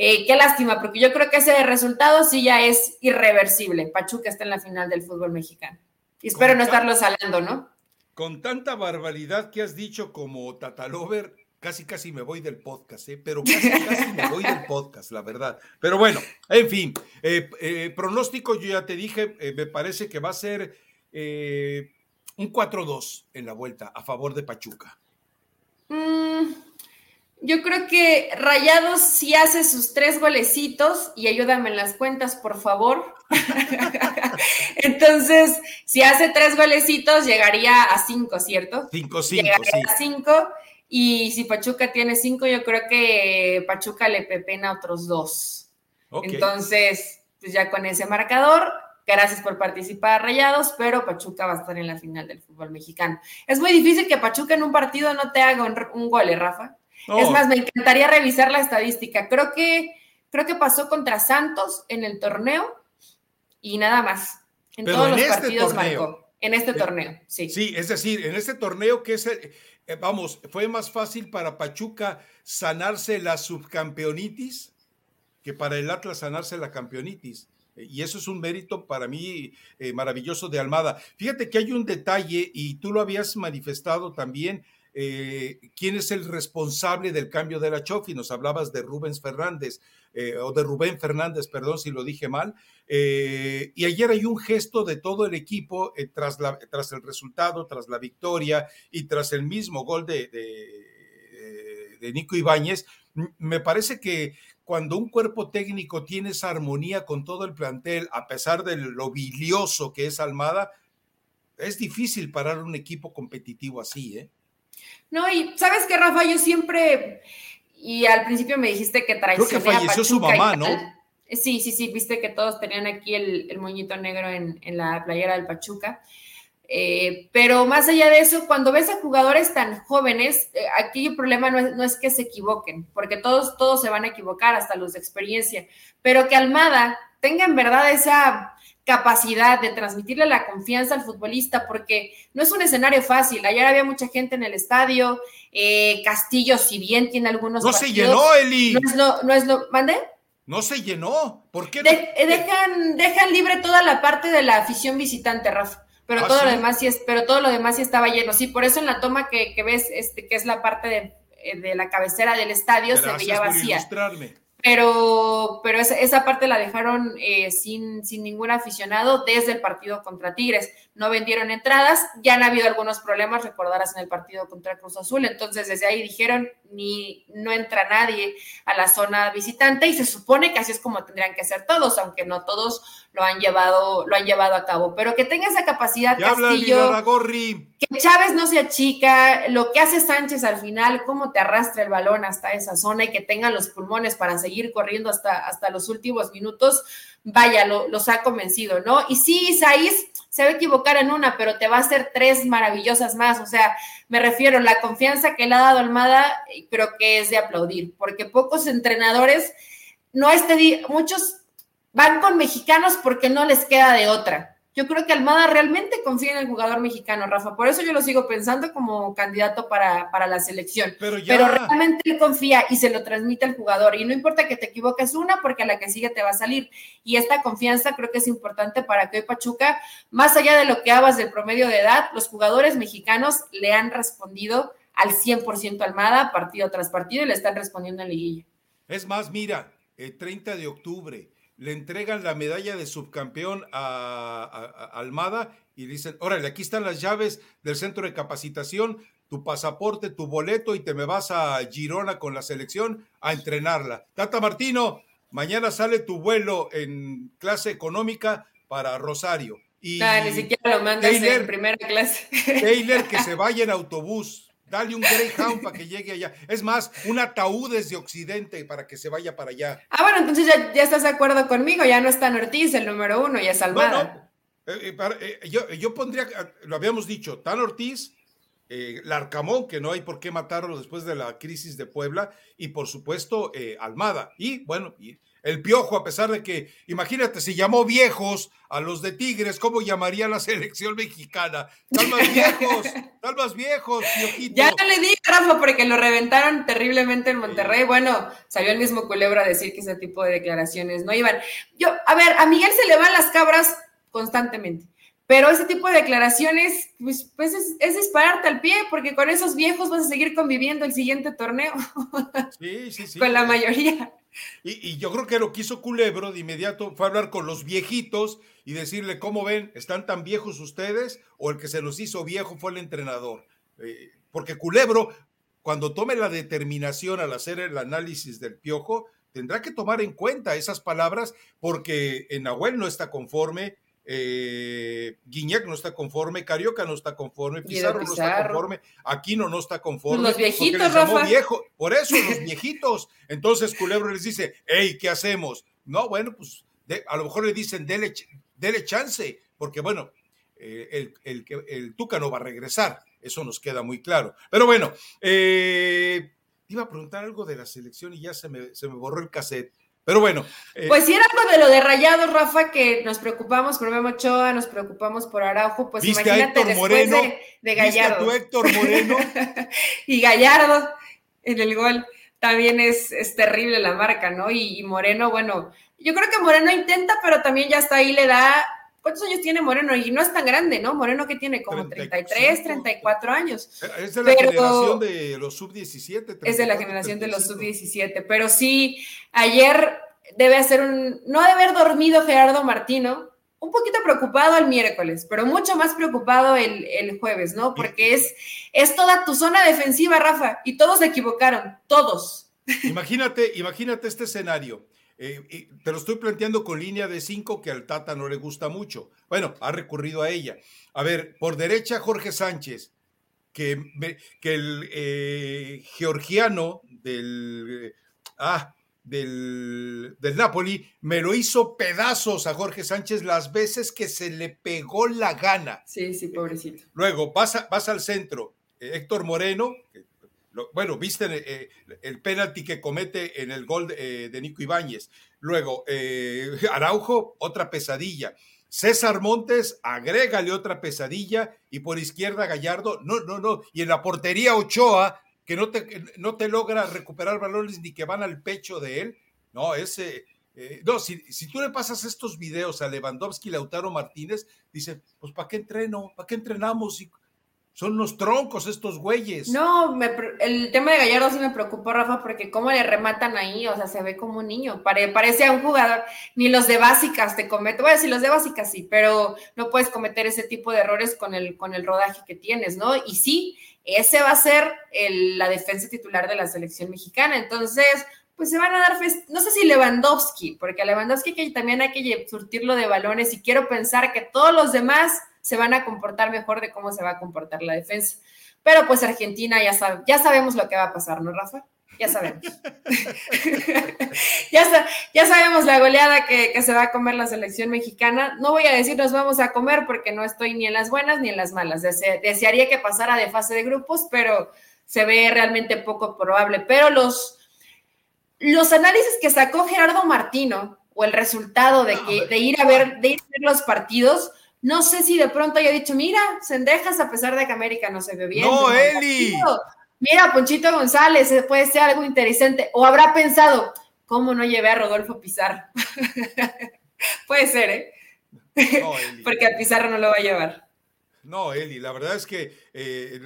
Eh, qué lástima, porque yo creo que ese resultado sí ya es irreversible. Pachuca está en la final del fútbol mexicano. Y espero no estarlo salando, ¿no? Con tanta barbaridad que has dicho como Tatalover, casi casi me voy del podcast, ¿eh? pero casi casi me voy del podcast, la verdad. Pero bueno, en fin, eh, eh, pronóstico, yo ya te dije, me parece que va a ser un 4-2 en la vuelta a favor de Pachuca. Mm, yo creo que Rayados sí hace sus tres golecitos y ayúdame en las cuentas, por favor. Entonces, si hace tres golecitos, llegaría a cinco, ¿cierto? Cinco, cinco. Llegaría a cinco. Y si Pachuca tiene cinco, yo creo que Pachuca le pepena otros dos. Entonces, pues ya con ese marcador, gracias por participar, Rayados, pero Pachuca va a estar en la final del fútbol mexicano. Es muy difícil que Pachuca en un partido no te haga un, un gol, ¿eh, Rafa? Es más, me encantaría revisar la estadística. Creo que, creo que pasó contra Santos en el torneo y nada más. En todos los este partidos marcó. En este torneo, sí. Sí, es decir, en este torneo que es, el, eh, vamos, fue más fácil para Pachuca sanarse la subcampeonitis que para el Atlas sanarse la campeonitis. Y eso es un mérito para mí eh, maravilloso de Almada. Fíjate que hay un detalle, y tú lo habías manifestado también, eh, quién es el responsable del cambio de la Chofi. Nos hablabas de Rubens Fernández, eh, o de Rubén Fernández, perdón si lo dije mal. Eh, y ayer hay un gesto de todo el equipo tras, la, tras el resultado, tras la victoria y tras el mismo gol de, de, Nico Ibáñez. Me parece que cuando un cuerpo técnico tiene esa armonía con todo el plantel, a pesar de lo bilioso que es Almada, es difícil parar un equipo competitivo así, ¿eh? No, y sabes que Rafa, yo siempre, y al principio me dijiste que traicioné Creo que falleció su mamá, ¿no? Sí, sí, sí, viste que todos tenían aquí el, moñito negro en, la playera del Pachuca. Eh, pero más allá de eso, cuando ves a jugadores tan jóvenes, eh, aquí el problema no es, no es, que se equivoquen, porque todos, todos se van a equivocar, hasta los de experiencia, pero que Almada tenga en verdad esa capacidad de transmitirle la confianza al futbolista, porque no es un escenario fácil. Ayer había mucha gente en el estadio, eh, Castillo, si bien tiene algunos. No se llenó, Eli. No es lo, no es lo, ¿mande? No se llenó. ¿Por qué? Eh, dejan, dejan libre toda la parte de la afición visitante, Rafa. Pero ¿Ah, todo lo demás sí es, pero todo lo demás sí estaba lleno. Sí, por eso en la toma que, ves, este, que es la parte de, eh, la cabecera del estadio, se veía vacía pero, pero esa, esa, parte la dejaron eh, sin, sin ningún aficionado desde el partido contra Tigres. No vendieron entradas, ya han habido algunos problemas, recordarás en el partido contra Cruz Azul, entonces desde ahí dijeron, ni no entra nadie a la zona visitante y se supone que así es como tendrían que ser todos, aunque no todos lo han llevado, lo han llevado a cabo, pero que tenga esa capacidad Castillo, que Chávez no se achica, lo que hace Sánchez al final, cómo te arrastra el balón hasta esa zona y que tenga los pulmones para seguir corriendo hasta, hasta los últimos minutos, vaya, lo, los ha convencido, ¿no? Y sí, Isaís se va a equivocar en una, pero te va a hacer tres maravillosas más. O sea, me refiero, la confianza que le ha dado Almada, creo que es de aplaudir, porque pocos entrenadores, no este muchos van con mexicanos porque no les queda de otra yo creo que Almada realmente confía en el jugador mexicano, Rafa. Por eso yo lo sigo pensando como candidato para, la selección. Pero, realmente él confía y se lo transmite al jugador. Y no importa que te equivoques una, porque a la que sigue te va a salir. Y esta confianza creo que es importante para que hoy Pachuca, más allá de lo que hablas del promedio de edad, los jugadores mexicanos le han respondido al 100% Almada, partido tras partido, y le están respondiendo en liguilla. Es más, mira, el 30 de octubre le entregan la medalla de subcampeón a, Almada y dicen, órale, aquí están las llaves del centro de capacitación, tu pasaporte, tu boleto y te me vas a Girona con la selección a entrenarla. Tata Martino, mañana sale tu vuelo en clase económica para Rosario. Y ni siquiera lo mandas en primera clase. Taylor que se vaya en autobús Dale un Greyhound para que llegue allá. Es más, un ataúd desde Occidente para que se vaya para allá. Ah, bueno, entonces ya, estás de acuerdo conmigo. Ya no está Ortiz, el número uno, ya es Almada. Eh, eh, eh, yo, pondría, lo habíamos dicho, Tan Ortiz, Larcamón, que no hay por qué matarlo después de la crisis de Puebla, y por supuesto Almada. Y bueno, y el Piojo, a pesar de que, imagínate, si llamó viejos a los de Tigres, ¿cómo llamaría la selección mexicana? Tal más viejos, tal más viejos, Piojito. Ya no le di, Rafa, porque lo reventaron terriblemente en Monterrey. Bueno, salió el mismo Culebra a decir que ese tipo de declaraciones no iban. Yo, a ver, a Miguel se le van las cabras constantemente. Pero ese tipo de declaraciones, pues, pues es, es, dispararte al pie, porque con esos viejos vas a seguir conviviendo el siguiente torneo. Sí, sí, sí. con la mayoría. Y, yo creo que lo que hizo Culebro de inmediato fue hablar con los viejitos y decirle, ¿cómo ven? ¿Están tan viejos ustedes? ¿O el que se los hizo viejo fue el entrenador? Eh, porque Culebro, cuando tome la determinación al hacer el análisis del piojo, tendrá que tomar en cuenta esas palabras porque Nahuel no está conforme, eh, Guiñac no está conforme, Carioca no está conforme, Pizarro, no está conforme, Aquino no está conforme. Los viejitos, Rafa. Viejo, por eso los viejitos. Entonces Culebro les dice, hey, ¿qué hacemos? No, bueno, pues a lo mejor le dicen, dele, dele chance, porque bueno, eh, el, el, el, Tuca no va a regresar, eso nos queda muy claro. Pero bueno, eh, iba a preguntar algo de la selección y ya se me, se me borró el cassette. Pero bueno. Eh, pues si era algo de lo de Rayados, Rafa, que nos preocupamos por Memo Ochoa, nos preocupamos por Araujo, pues imagínate después de, Gallardo. ¿Viste Héctor Moreno? y Gallardo en el gol. También es, es terrible la marca, ¿no? Y, Moreno, bueno, yo creo que Moreno intenta, pero también ya está ahí, le da ¿Cuántos años tiene Moreno? Y no es tan grande, ¿no? Moreno que tiene como 33, 34 años. Es de la generación de los sub-17. Es de la generación de los sub-17. Pero sí, ayer debe ser un. No debe haber dormido Gerardo Martino. Un poquito preocupado el miércoles, pero mucho más preocupado el, el jueves, ¿no? Porque es, es toda tu zona defensiva, Rafa, y todos se equivocaron, todos. Imagínate, imagínate este escenario eh, te lo estoy planteando con línea de cinco que al Tata no le gusta mucho. Bueno, ha recurrido a ella. A ver, por derecha Jorge Sánchez, que, que el eh, georgiano del, ah, del, del, Napoli me lo hizo pedazos a Jorge Sánchez las veces que se le pegó la gana. Sí, sí, pobrecito. Luego pasa, pasa al centro. Eh, Héctor Moreno, que bueno, viste eh, el penalti que comete en el gol de, eh, Nico Ibáñez. Luego, eh, Araujo, otra pesadilla. César Montes, agrégale otra pesadilla. Y por izquierda, Gallardo, no, no, no. Y en la portería, Ochoa, que no te, no te logra recuperar balones ni que van al pecho de él. No, ese. no, si, si, tú le pasas estos videos a Lewandowski y Lautaro Martínez, dice, pues ¿para qué entreno? ¿Para qué entrenamos? Son unos troncos estos güeyes. No, el tema de Gallardo sí me preocupó, Rafa, porque cómo le rematan ahí, o sea, se ve como un niño, parece a un jugador, ni los de básicas te cometen, bueno, si los de básicas sí, pero no puedes cometer ese tipo de errores con el, con el rodaje que tienes, ¿no? Y sí, ese va a ser la defensa titular de la selección mexicana, entonces, pues se van a dar, no sé si Lewandowski, porque a Lewandowski que también hay que surtirlo de balones y quiero pensar que todos los demás se van a comportar mejor de cómo se va a comportar la defensa. Pero pues Argentina ya, sabe, ya sabemos lo que va a pasar, ¿no, Rafa? Ya sabemos. ya, ya sabemos la goleada que, se va a comer la selección mexicana. No voy a decir nos vamos a comer porque no estoy ni en las buenas ni en las malas. desearía que pasara de fase de grupos, pero se ve realmente poco probable. Pero los, los análisis que sacó Gerardo Martino o el resultado de, que, de, ir a ver, de ir a ver los partidos, no sé si de pronto haya dicho, mira, Sendejas, a pesar de que América no se ve bien. No, Eli. Mira, Ponchito González, eh, puede ser algo interesante. O habrá pensado, ¿cómo no llevé a Rodolfo Pizarro? puede ser, ¿eh? Porque a Pizarro no lo va a llevar. No, Eli, la verdad es que, eh,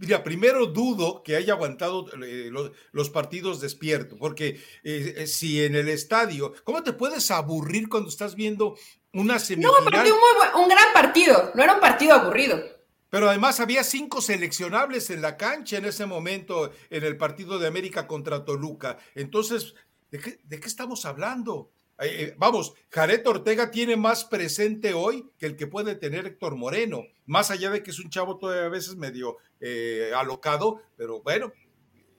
mira, primero dudo que haya aguantado eh, los, partidos despierto, porque si en el estadio, ¿cómo te puedes aburrir cuando estás viendo una semifinal? No, pero un, un gran partido, no era un partido aburrido. Pero además había cinco seleccionables en la cancha en ese momento en el partido de América contra Toluca. Entonces, ¿de qué, estamos hablando? Eh, eh, vamos, Jared Ortega tiene más presente hoy que el que puede tener Héctor Moreno, más allá de que es un chavo todavía a veces medio eh, alocado, pero bueno,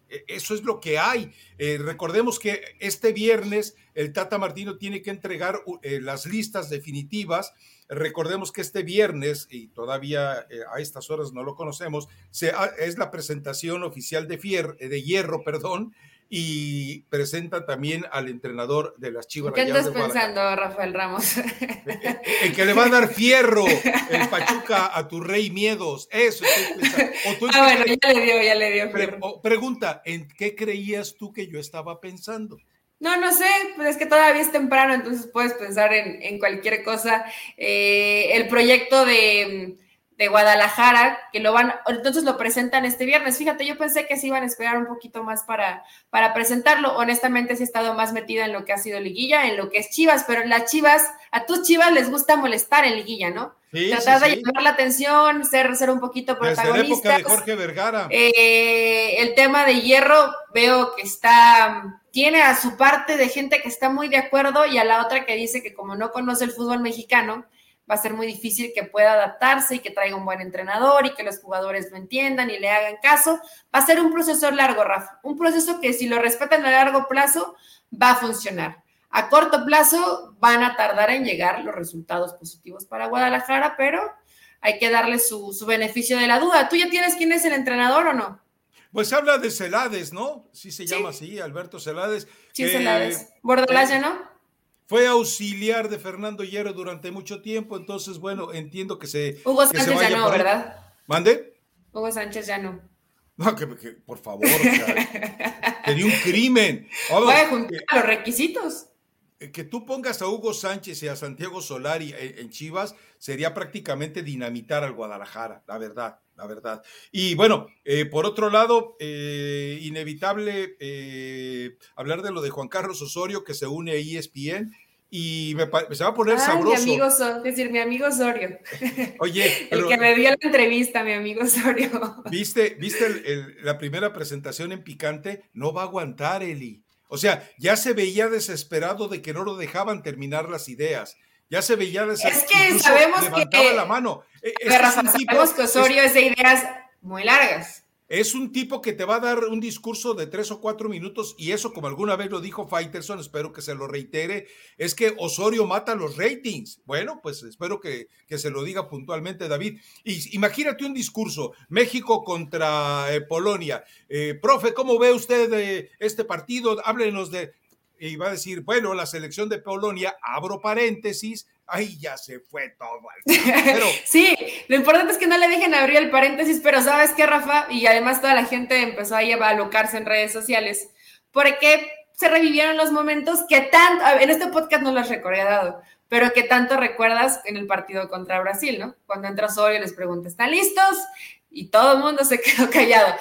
e, eso es lo que hay. recordemos que este viernes el Tata Martino tiene que entregar las listas definitivas Recordemos que este viernes, y todavía eh, a estas horas no lo conocemos, es la presentación oficial de, Fier, de Hierro, perdón, y presenta también al entrenador de las Chivas. ¿Qué estás pensando, Rafael Ramos? El que le va a dar fierro el Pachuca a tu rey miedos. Eso ah, bueno, ya le dio, ya le dio. pregunta, ¿en qué creías tú que yo estaba pensando? No, no sé, pues es que todavía es temprano, entonces puedes pensar en, cualquier cosa. Eh, el proyecto de, Guadalajara, que lo van, entonces lo presentan este viernes. Fíjate, yo pensé que se iban a esperar un poquito más para, para presentarlo. Honestamente, sí he estado más metida en lo que ha sido liguilla, en lo que es Chivas, pero las Chivas, a tus Chivas les gusta molestar en liguilla, ¿no? Tratar de llamar la atención, ser, ser un poquito protagonista. de Jorge Vergara. Eh, el tema de hierro, veo que está tiene a su parte de gente que está muy de acuerdo y a la otra que dice que como no conoce el fútbol mexicano, va a ser muy difícil que pueda adaptarse y que traiga un buen entrenador y que los jugadores lo entiendan y le hagan caso. Va a ser un proceso largo, Rafa, un proceso que si lo respetan a largo plazo va a funcionar. A corto plazo van a tardar en llegar los resultados positivos para Guadalajara, pero hay que darle su, su beneficio de la duda. ¿Tú ya tienes quién es el entrenador o no? Pues habla de Celades, ¿no? Sí se llama así, Alberto Celades. Sí, Celades. Bordalás ya no. Fue auxiliar de Fernando Hierro durante mucho tiempo, entonces, bueno, entiendo que se. Hugo Sánchez ya no, ¿verdad? ¿Mande? Hugo Sánchez ya no. No, que, por favor, o sea, que un crimen. Voy a juntar los requisitos. Eh, que tú pongas a Hugo Sánchez y a Santiago Solari en Chivas sería prácticamente dinamitar al Guadalajara, la verdad la verdad. Y bueno, eh, por otro lado, eh, inevitable eh, hablar de lo de Juan Carlos Osorio que se une a ESPN y me, se va a poner sabroso. Mi amigo, es decir, mi amigo Osorio. Oye, el que me dio la entrevista, mi amigo Osorio. ¿Viste, viste la primera presentación en Picante? No va a aguantar, Eli. O sea, ya se veía desesperado de que no lo dejaban terminar las ideas ya se veía de Es que sabemos que. la mano. E, sabemos que Osorio es, de ideas muy largas. Es un tipo que te va a dar un discurso de tres o cuatro minutos y eso, como alguna vez lo dijo Faitelson, espero que se lo reitere, es que Osorio mata los ratings. Bueno, pues espero que, que se lo diga puntualmente David. Y imagínate un discurso, México contra eh, Polonia. Eh, profe, ¿cómo ve usted eh, este partido? Háblenos de y va a decir, bueno, la selección de Polonia, abro paréntesis, ahí ya se fue todo. Pero... sí, lo importante es que no le dejen abrir el paréntesis, pero ¿sabes qué, Rafa? Y además toda la gente empezó ahí a alocarse en redes sociales, porque se revivieron los momentos que tanto, en este podcast no los recordado, pero que tanto recuerdas en el partido contra Brasil, ¿no? Cuando entra Osorio y les pregunta, ¿están listos? Y todo el mundo se quedó callado.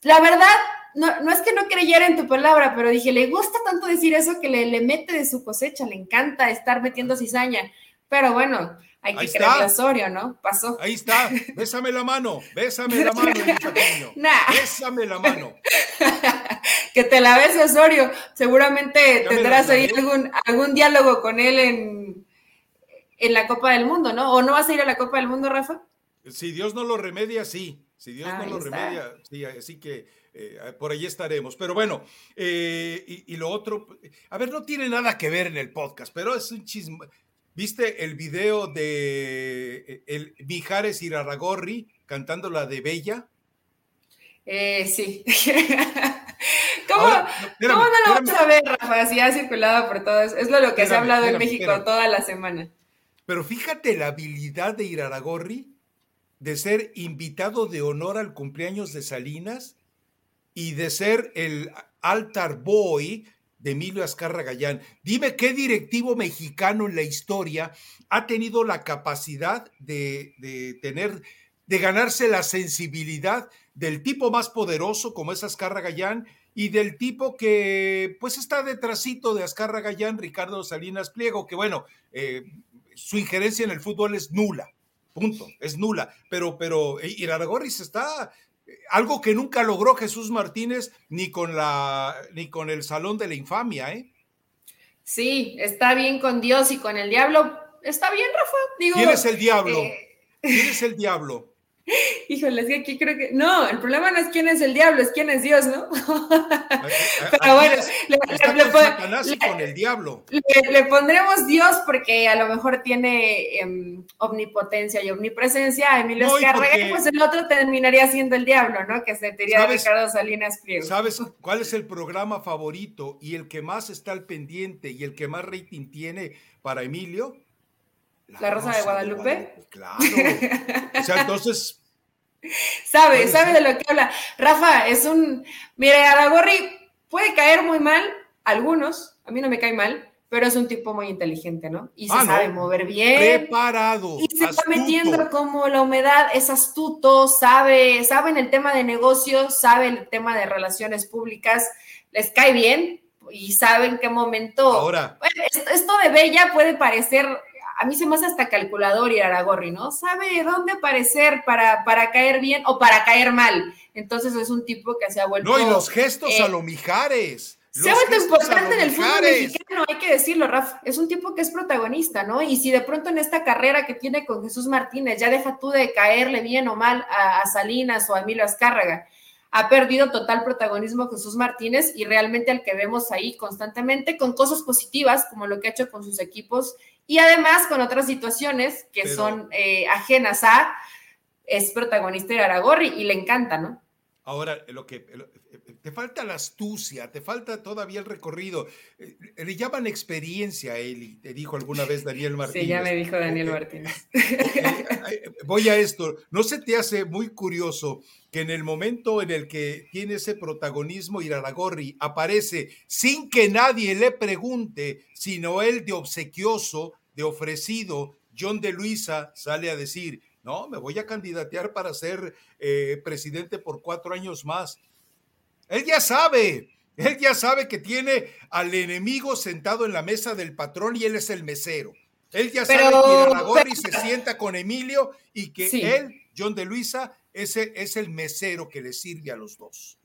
La verdad, no, es que no creyera en tu palabra, pero dije, le gusta tanto decir eso que le, mete de su cosecha, le encanta estar metiendo cizaña. Pero bueno, hay que creer a Osorio, ¿no? Pasó. Ahí está, bésame la mano, bésame la mano, Bésame la mano. que te la bese Osorio. Seguramente tendrás ahí algún, algún diálogo con él en, en la Copa del Mundo, ¿no? ¿O no vas a ir a la Copa del Mundo, Rafa? Si Dios no lo remedia, sí. Si Dios no lo remedia, sí. Así que eh, por ahí estaremos. Pero bueno, eh, y, lo otro, a ver, no tiene nada que ver en el podcast, pero es un chisme. ¿Viste el video de el Mijares Iraragorri cantando la de Bella? Eh, sí. ¿Cómo, no, ¿cómo no lo vamos a ver, Rafa? Si ha circulado por todos. Es lo, que se ha hablado en México toda la semana. Pero fíjate la habilidad de Iraragorri de ser invitado de honor al cumpleaños de Salinas y de ser el altar boy de Emilio Azcarra Gallán. Dime qué directivo mexicano en la historia ha tenido la capacidad de, tener, de ganarse la sensibilidad del tipo más poderoso como es Azcarra Gallán y del tipo que pues está detrásito de Azcarra Gallán, Ricardo Salinas Pliego, que bueno, eh, su injerencia en el fútbol es nula, punto, es nula, pero, pero eh, Iraragorris está eh, algo que nunca logró Jesús Martínez ni con la ni con el Salón de la Infamia, ¿eh? Sí, está bien con Dios y con el diablo. Está bien, Rafa. Digo, ¿Quién es el diablo? ¿Quién es el diablo? Híjole, es que aquí creo que. No, el problema no es quién es el diablo, es quién es Dios, ¿no? Pero bueno, le, con el diablo. Le, pondremos Dios porque a lo mejor tiene em, omnipotencia y omnipresencia. Emilio no, Escarrega, pues el otro terminaría siendo el diablo, ¿no? Que se diría Ricardo Salinas Pliego. ¿Sabes cuál es el programa favorito y el que más está al pendiente y el que más rating tiene para Emilio? La, Rosa, de Guadalupe. Claro. o sea, entonces. Sabe, sabe de lo que habla. Rafa, es un. Mire, Aragorri puede caer muy mal, algunos, a mí no me cae mal, pero es un tipo muy inteligente, ¿no? Y se ah, sabe mover bien. Preparado. Y se está metiendo como la humedad, es astuto, sabe, sabe en el tema de negocios, sabe el tema de relaciones públicas, les cae bien y sabe en qué momento. Ahora. esto de Bella puede parecer a mí se me hace hasta calculador y Aragorri, ¿no? Sabe dónde aparecer para, para caer bien o para caer mal. Entonces es un tipo que se ha vuelto. No, y los gestos a eh, lo Mijares. Se ha vuelto importante en el fútbol mexicano, hay que decirlo, Rafa. Es un tipo que es protagonista, ¿no? Y si de pronto en esta carrera que tiene con Jesús Martínez ya deja tú de caerle bien o mal a, a Salinas o a Emilio Azcárraga, ha perdido total protagonismo Jesús Martínez y realmente al que vemos ahí constantemente con cosas positivas como lo que ha hecho con sus equipos y además con otras situaciones que son eh, ajenas a, es protagonista de Aragorri y le encanta, ¿no? Ahora, lo que te falta la astucia, te falta todavía el recorrido. Eh, le llaman experiencia, Eli, te dijo alguna vez Daniel Martínez. Sí, ya me dijo Daniel Martínez. Voy a esto. ¿No se te hace muy curioso que en el momento en el que tiene ese protagonismo Iraragorri aparece sin que nadie le pregunte, sino él de obsequioso, de ofrecido, John de Luisa sale a decir, no, me voy a candidatear para ser eh, presidente por cuatro años más. Él ya sabe, él ya sabe que tiene al enemigo sentado en la mesa del patrón y él es el mesero. Él ya sabe que Iraragorri se sienta con Emilio y que él, John de Luisa, ese es el mesero que le sirve a los dos.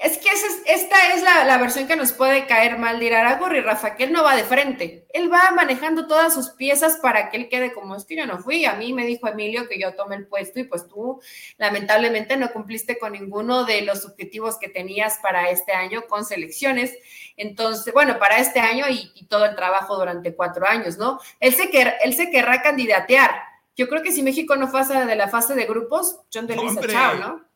Es que esta es la, versión que nos puede caer mal de Iraragorri, Rafa, que él no va de frente. Él va manejando todas sus piezas para que él quede como es que yo no fui. A mí me dijo Emilio que yo tome el puesto y pues tú lamentablemente no cumpliste con ninguno de los objetivos que tenías para este año con selecciones. Entonces, bueno, para este año y, todo el trabajo durante cuatro años, ¿no? Él se, él se querrá candidatear. Yo creo que si México no pasa de la fase de grupos, John de chao, ¿no?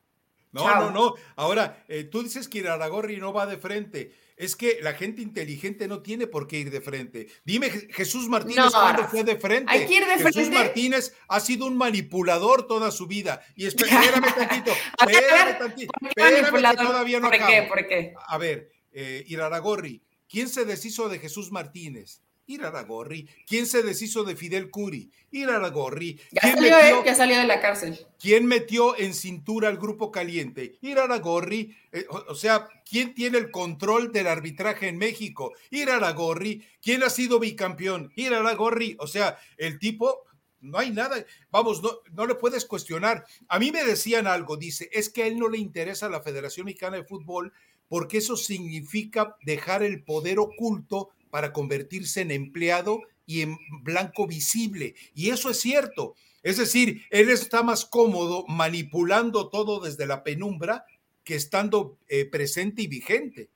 No, no, no. Ahora, eh, tú dices que Iraragorri no va de frente. Es que la gente inteligente no tiene por qué ir de frente. Dime, Jesús Martínez, ¿cuándo fue de frente? Hay que ir de Jesús Martínez ha sido un manipulador toda su vida. Y espérame tantito, espérame tantito, espérame que todavía no ¿Por qué? ¿Por qué? A ver, eh, Iraragorri, ¿quién se deshizo de Jesús Martínez? Iraragorri. ¿Quién se deshizo de Fidel Curi? Iraragorri. Ya salió, metió, ya salió de la cárcel. ¿Quién metió en cintura al grupo caliente? Iraragorri. Eh, o, sea, ¿quién tiene el control del arbitraje en México? Iraragorri. ¿Quién ha sido bicampeón? Iraragorri. O sea, el tipo no hay nada, vamos, no, no, le puedes cuestionar. A mí me decían algo, dice, es que a él no le interesa la Federación Mexicana de Fútbol porque eso significa dejar el poder oculto para convertirse en empleado y en blanco visible. Y eso es cierto. Es decir, él está más cómodo manipulando todo desde la penumbra que estando eh, presente y vigente.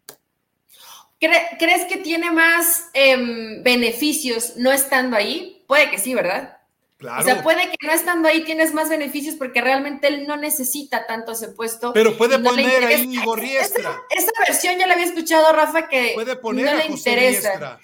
¿Crees que tiene más em, beneficios no estando ahí? Puede que sí, ¿verdad? Claro. O sea, puede que no estando ahí tienes más beneficios porque realmente él no necesita tanto ese puesto. Pero puede poner a Íñigo Riestra. Esa, versión ya la había escuchado, Rafa, que puede poner no le interesa.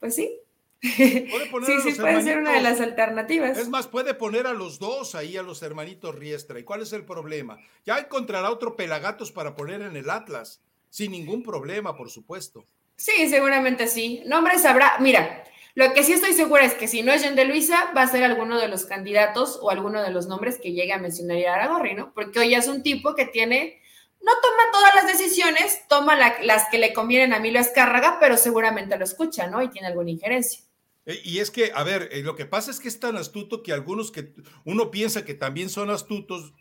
Pues sí. Puede poner sí, sí, puede ser una de las alternativas. Es más, puede poner a los dos ahí, a los hermanitos Riestra. ¿Y cuál es el problema? Ya encontrará otro pelagatos para poner en el Atlas, sin ningún problema, por supuesto. Sí, seguramente sí. Nombres habrá. Mira, lo que sí estoy segura es que si no es Jean de Luisa, va a ser alguno de los candidatos o alguno de los nombres que llegue a mencionar Aragorri, ¿no? Porque hoy es un tipo que tiene no toma todas las decisiones, toma las que le convienen a Emilio Escárraga, pero seguramente lo escucha, ¿no? Y tiene alguna injerencia. Eh, y es que, a ver, eh, lo que pasa es que es tan astuto que algunos que uno piensa que también son astutos,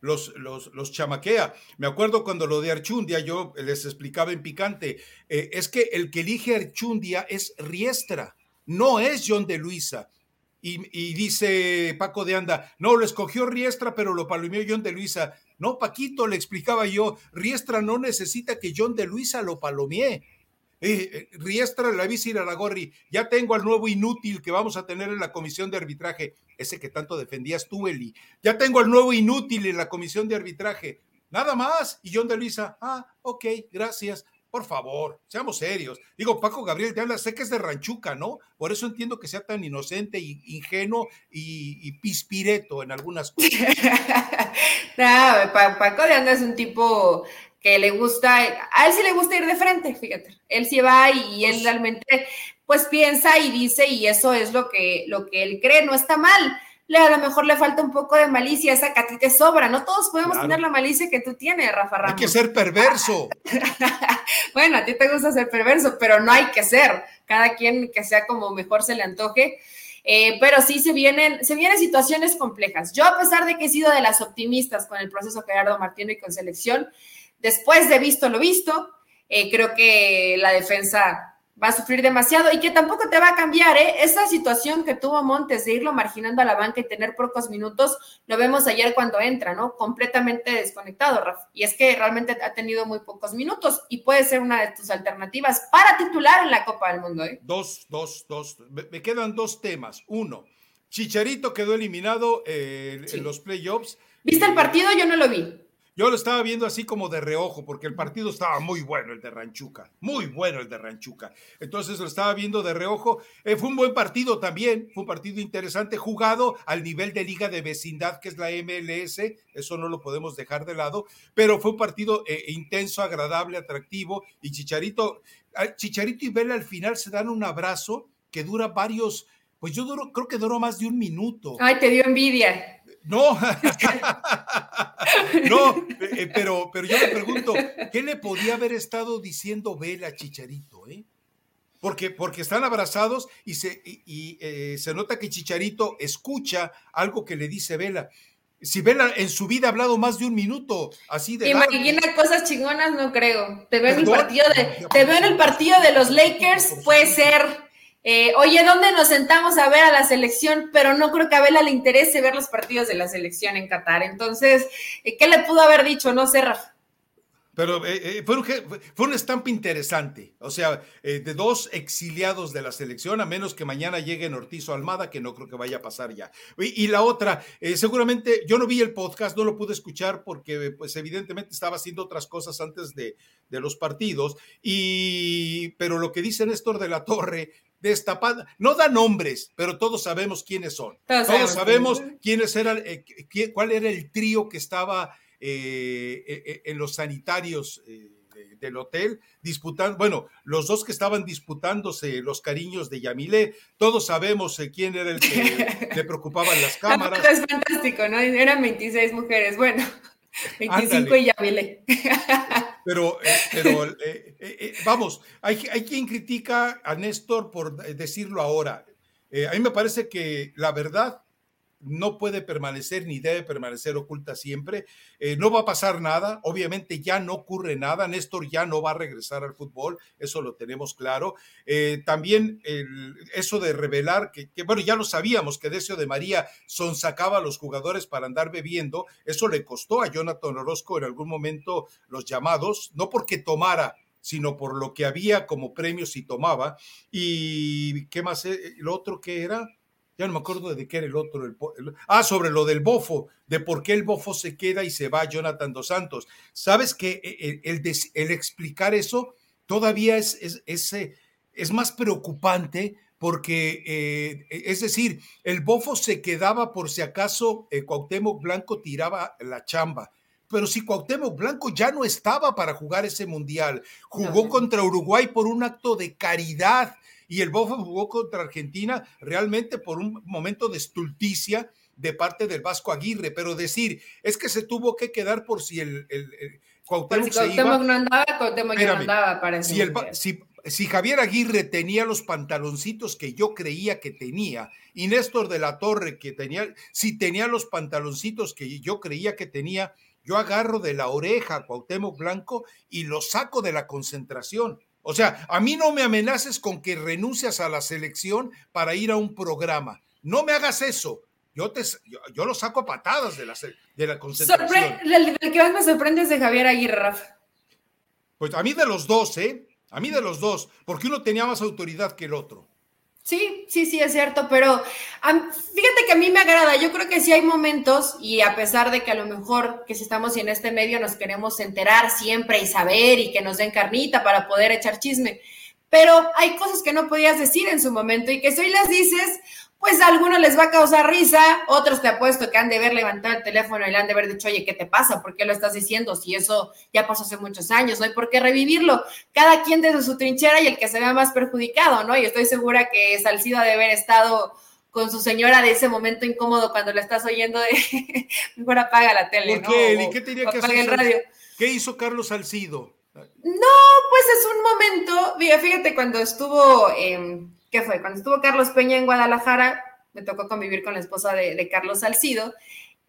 los, los, los chamaquea. Me acuerdo cuando lo de Archundia, yo les explicaba en picante, eh, es que el que elige Archundia es Riestra, no es John de Luisa. Y, dice Paco de Anda, no, lo escogió Riestra, pero lo palomeó John de Luisa. No, Paquito, le explicaba yo, Riestra no necesita que John de Luisa lo palomee. Eh, eh, Riestra le avisa a Gorri, ya tengo al nuevo inútil que vamos a tener en la comisión de arbitraje, ese que tanto defendías tú, Eli. Ya tengo al nuevo inútil en la comisión de arbitraje. Nada más. Y John de Luisa, ah, ok, gracias. Por favor, seamos serios. Digo, Paco Gabriel de sé que es de Ranchuca, ¿no? Por eso entiendo que sea tan inocente y ingenuo y, pispireto en algunas cosas. no, Paco de Anda es un tipo que le gusta, a él sí le gusta ir de frente, fíjate. Él sí va y él pues realmente pues piensa y dice y eso es lo que, lo que él cree, no está mal a lo mejor le falta un poco de malicia, esa que a ti te sobra. No todos podemos tener la malicia que tú tienes, Rafa Ramos. Hay que ser perverso. bueno, a ti te gusta ser perverso, pero no hay que ser. Cada quien que sea como mejor se le antoje. Eh, pero sí se vienen, se vienen situaciones complejas. Yo, a pesar de que he sido de las optimistas con el proceso Gerardo Martino y con selección, después de visto lo visto, eh, creo que la defensa va a sufrir demasiado y que tampoco te va a cambiar, ¿eh? Esa situación que tuvo Montes de irlo marginando a la banca y tener pocos minutos, lo vemos ayer cuando entra, ¿no? Completamente desconectado, Rafa. Y es que realmente ha tenido muy pocos minutos y puede ser una de tus alternativas para titular en la Copa del Mundo, ¿eh? Dos, dos, dos. Me quedan dos temas. Uno, Chicharito quedó eliminado eh, en los playoffs. ¿Viste el partido? Yo no lo vi. Yo lo estaba viendo así como de reojo, porque el partido estaba muy bueno, el de Ranchuca, muy bueno el de Ranchuca. Entonces lo estaba viendo de reojo. Eh, fue un buen partido también, fue un partido interesante, jugado al nivel de liga de vecindad, que es la MLS, eso no lo podemos dejar de lado, pero fue un partido eh, intenso, agradable, atractivo, y Chicharito, ah, Chicharito y Vela al final se dan un abrazo que dura varios, pues yo duro, creo que duró más de un minuto. Ay, te dio envidia. No, no, eh, pero, pero yo me pregunto, ¿qué le podía haber estado diciendo Vela a Chicharito? Eh? Porque, porque están abrazados y, se, y, eh, se nota que Chicharito escucha algo que le dice Vela. Si Vela en su vida ha hablado más de un minuto, así de. Imagina cosas chingonas, no creo. Te veo en el partido de, te veo en el partido de los Lakers, puede ser eh, oye, ¿dónde nos sentamos a ver a la selección? Pero no creo que a Vela le interese ver los partidos de la selección en Qatar. Entonces, eh, ¿qué le pudo haber dicho? No sé. Pero eh, fue, un, fue, estampa interesante, o sea, de dos exiliados de la selección, a menos que mañana llegue Ortiz o Almada, que no creo que vaya a pasar ya. Y, la otra, seguramente yo no vi el podcast, no lo pude escuchar porque pues evidentemente estaba haciendo otras cosas antes de, de los partidos, y, pero lo que dice Néstor de la Torre destapada, no da nombres, pero todos sabemos quiénes son. Todos, sabemos quiénes eran, eh, cuál era el trío que estaba eh, eh, en los sanitarios del hotel disputando, bueno, los dos que estaban disputándose los cariños de Yamilé, todos sabemos quién era el que le preocupaban las cámaras. Es fantástico, ¿no? Eran 26 mujeres, bueno. 25 y Yamilé. Pero, eh, pero eh, eh, vamos, hay, hay, quien critica a Néstor por decirlo ahora. a mí me parece que la verdad no puede permanecer ni debe permanecer oculta siempre. Eh, no va a pasar nada, obviamente ya no ocurre nada, Néstor ya no va a regresar al fútbol, eso lo tenemos claro. Eh, también eso de revelar, que, bueno, ya lo sabíamos, que Decio de María sonsacaba a los jugadores para andar bebiendo, eso le costó a Jonathan Orozco en algún momento los llamados, no porque tomara sino por lo que había como premio si tomaba. ¿Y qué más? ¿Lo otro que era? Ya no me acuerdo de qué era el otro. ah, sobre lo del bofo, de por qué el bofo se queda y se va Jonathan Dos Santos. ¿Sabes que e, e, el, explicar eso todavía es, es, eh, es, más preocupante porque, eh, es decir, el bofo se quedaba por si acaso eh, Cuauhtémoc Blanco tiraba la chamba pero si Cuauhtémoc Blanco ya no estaba para jugar ese mundial, jugó contra Uruguay por un acto de caridad y el Bofo jugó contra Argentina realmente por un momento de estulticia de parte del Vasco Aguirre, pero decir, es que se tuvo que quedar por si el, Cuauhtémoc, si no andaba, Cuauhtémoc no andaba para si, si, si Javier Aguirre tenía los pantaloncitos que yo creía que tenía, y Néstor de la Torre que tenía, si tenía los pantaloncitos que yo creía que tenía, yo agarro de la oreja a Cuauhtémoc Blanco y lo saco de la concentración. O sea, a mí no me amenaces con que renuncias a la selección para ir a un programa. No me hagas eso. Yo, te, yo, lo saco a patadas de la, de la concentración. el, que más me sorprende es de Javier Aguirre, Rafa. Pues a mí de los dos, ¿eh? A mí de los dos, porque uno tenía más autoridad que el otro. Sí, sí, sí, es cierto, pero fíjate que a mí me agrada, yo creo que sí hay momentos y a pesar de que a lo mejor que si estamos en este medio nos queremos enterar siempre y saber y que nos den carnita para poder echar chisme, pero hay cosas que no podías decir en su momento y que si hoy las dices, pues a algunos les va a causar risa, otros te apuesto que han de haber levantado el teléfono y le han de haber dicho, oye, ¿qué te pasa? ¿Por qué lo estás diciendo? Si eso ya pasó hace muchos años, no hay por qué revivirlo. Cada quien desde su trinchera y el que se vea más perjudicado, ¿no? Y estoy segura que Salcido ha de haber estado con su señora de ese momento incómodo cuando le estás oyendo de, mejor apaga la tele, ¿Por qué, ¿Qué tenía que hacer? El radio. ¿Qué hizo Carlos Salcido? No, pues es un momento, fíjate, cuando estuvo... ¿qué fue? Cuando estuvo Carlos Peña en Guadalajara, me tocó convivir con la esposa de, Carlos Salcido.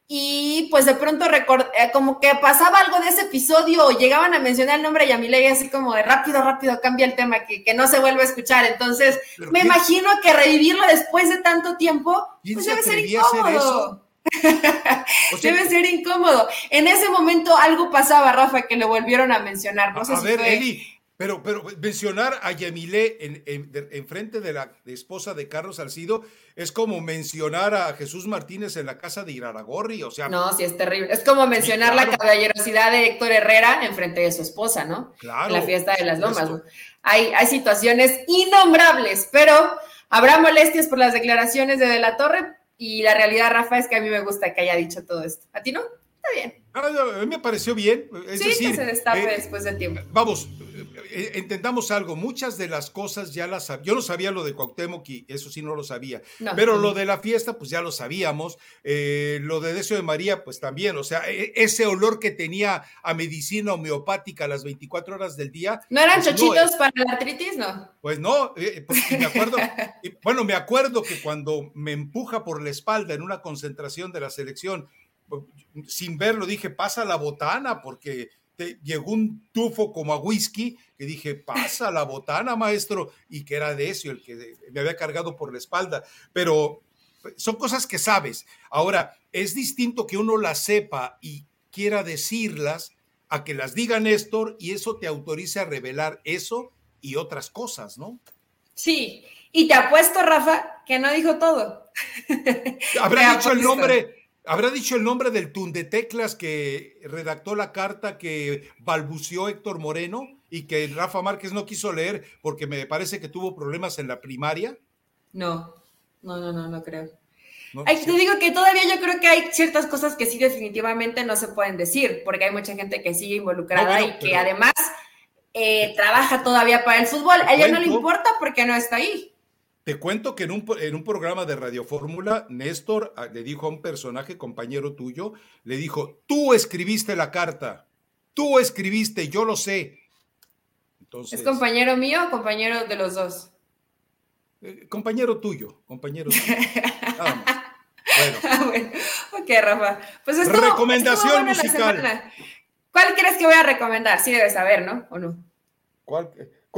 Y pues de pronto eh, como que pasaba algo de ese episodio, llegaban a mencionar el nombre de Yamile y así como de rápido, rápido, cambia el tema, que, que no se vuelve a escuchar. Entonces, me imagino que revivirlo después de tanto tiempo, pues debe ser incómodo. debe ser incómodo. En ese momento algo pasaba, Rafa, que lo volvieron a mencionar. No sé a ver, Eli, pero, pero mencionar a Yamilé en, en, frente de la esposa de Carlos Salcido es como mencionar a Jesús Martínez en la casa de Iraragorri, o sea. No, sí es terrible. Es como mencionar la caballerosidad de Héctor Herrera en frente de su esposa, ¿no? Claro. En la fiesta de las lomas. Hay, hay situaciones innombrables, pero habrá molestias por las declaraciones de De la Torre y la realidad, Rafa, es que a mí me gusta que haya dicho todo esto. ¿A ti no? Está bien. Ah, a mí me pareció bien. Es sí, decir, que se destape eh, después de tiempo. Vamos, eh, entendamos algo, muchas de las cosas ya las sabía, yo no sabía lo de Cuauhtémoc y eso sí no lo sabía, pero lo de la fiesta pues ya lo sabíamos, eh, lo de Decio de María pues también, o sea, e, ese olor que tenía a medicina homeopática las 24 horas del día. ¿No eran pues, chochitos para la artritis, no? Pues no, eh, pues, me acuerdo, bueno, me acuerdo que cuando me empuja por la espalda en una concentración de la selección, sin verlo dije, pasa la botana porque llegó un tufo como a whisky que dije, pasa la botana, maestro, y que era de eso el que me había cargado por la espalda. Pero son cosas que sabes. Ahora, es distinto que uno las sepa y quiera decirlas a que las diga Néstor y eso te autorice a revelar eso y otras cosas, ¿no? Sí, y te apuesto, Rafa, que no dijo todo. Habrá dicho el nombre, ¿Habrá dicho el nombre del teclas que redactó la carta que balbuceó Héctor Moreno y que Rafa Márquez no quiso leer porque me parece que tuvo problemas en la primaria? No, no, no, no, no creo. te digo que todavía yo creo que hay ciertas cosas que sí definitivamente no se pueden decir, porque hay mucha gente que sigue involucrada y que además eh, trabaja todavía para el fútbol. A ella no le importa porque no está ahí. Te cuento que en un, en un programa de Radio Fórmula, Néstor ah, le dijo a un personaje, compañero tuyo, le dijo, tú escribiste la carta, tú escribiste, yo lo sé. Entonces, ¿Es compañero mío o compañero de los dos? Eh, compañero tuyo, compañero tuyo. Bueno. Ok, Rafa. Pues esto, Recomendación musical. ¿Cuál crees que voy a recomendar? Sí debes saber, ¿no? ¿O no? ¿Cuál?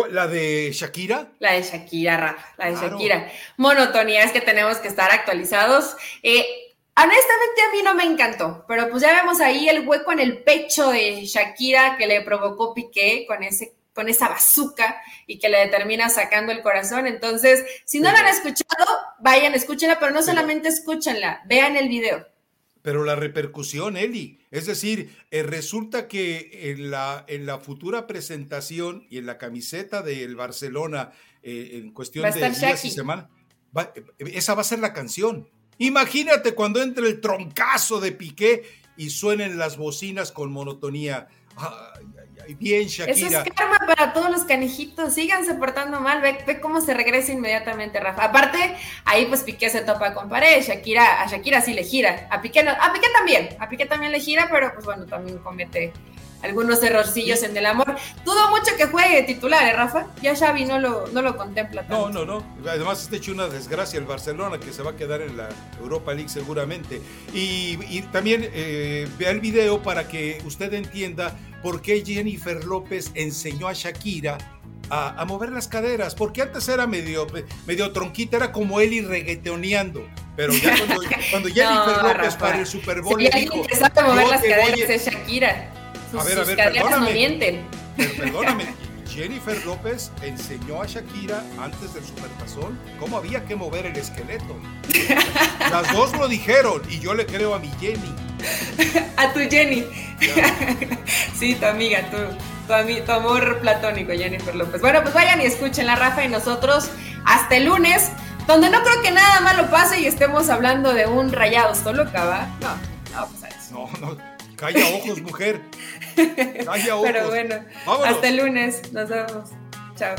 ¿La de Shakira? La de Shakira, Rafa, la de Shakira. Monotonía, es que tenemos que estar actualizados. Eh, honestamente a mí no me encantó, pero pues ya vemos ahí el hueco en el pecho de Shakira que le provocó Piqué con ese con esa bazuca y que le termina sacando el corazón. Entonces, si no la han escuchado, vayan, escúchenla, pero no solamente escúchenla, vean el video. Pero la repercusión, Eli, es decir, eh, resulta que en la, en la futura presentación y en la camiseta del Barcelona, eh, en cuestión de días y semanas, esa va a ser la canción. Imagínate cuando entre el troncazo de Piqué y suenen las bocinas con monotonía. bien, Shakira. Eso es karma para todos los canijitos. Síganse portando mal. Ve, cómo se regresa inmediatamente, Rafa. Aparte, ahí pues Piqué se topa con pared. Shakira, a Shakira sí le gira. A Piqué, a Piqué también. A Piqué también le gira, pero pues bueno, también comete algunos errorcillos en el amor. Dudo mucho que juegue titular, ¿eh, Rafa? Ya Xavi no lo, no lo contempla tanto. No, no, no. Además, está hecho una desgracia el Barcelona, que se va a quedar en la Europa League seguramente. Y, también eh, vea el video para que usted entienda por qué Jennifer López enseñó a Shakira a, mover las caderas, porque antes era medio, medio tronquita, era como él y reggaetoneando. Pero ya cuando, Jennifer López para el Super Bowl. Si dijo, que sabe mover las caderas es Shakira a ver, a ver, perdóname. Perdóname. Jennifer López enseñó a Shakira antes del supertazón cómo había que mover el esqueleto. Las dos lo dijeron y yo le creo a mi Jenny. A tu Jenny. Sí, tu amiga, tu, tu, amor platónico, Jennifer López. Bueno, pues vayan y escuchen la Rafa y nosotros hasta el lunes, donde no creo que nada malo pase y estemos hablando de un rayado solo ¿va? No, no pues eso. No, no. Calla ojos, mujer. Pero bueno, hasta el lunes. Nos vemos. Chao.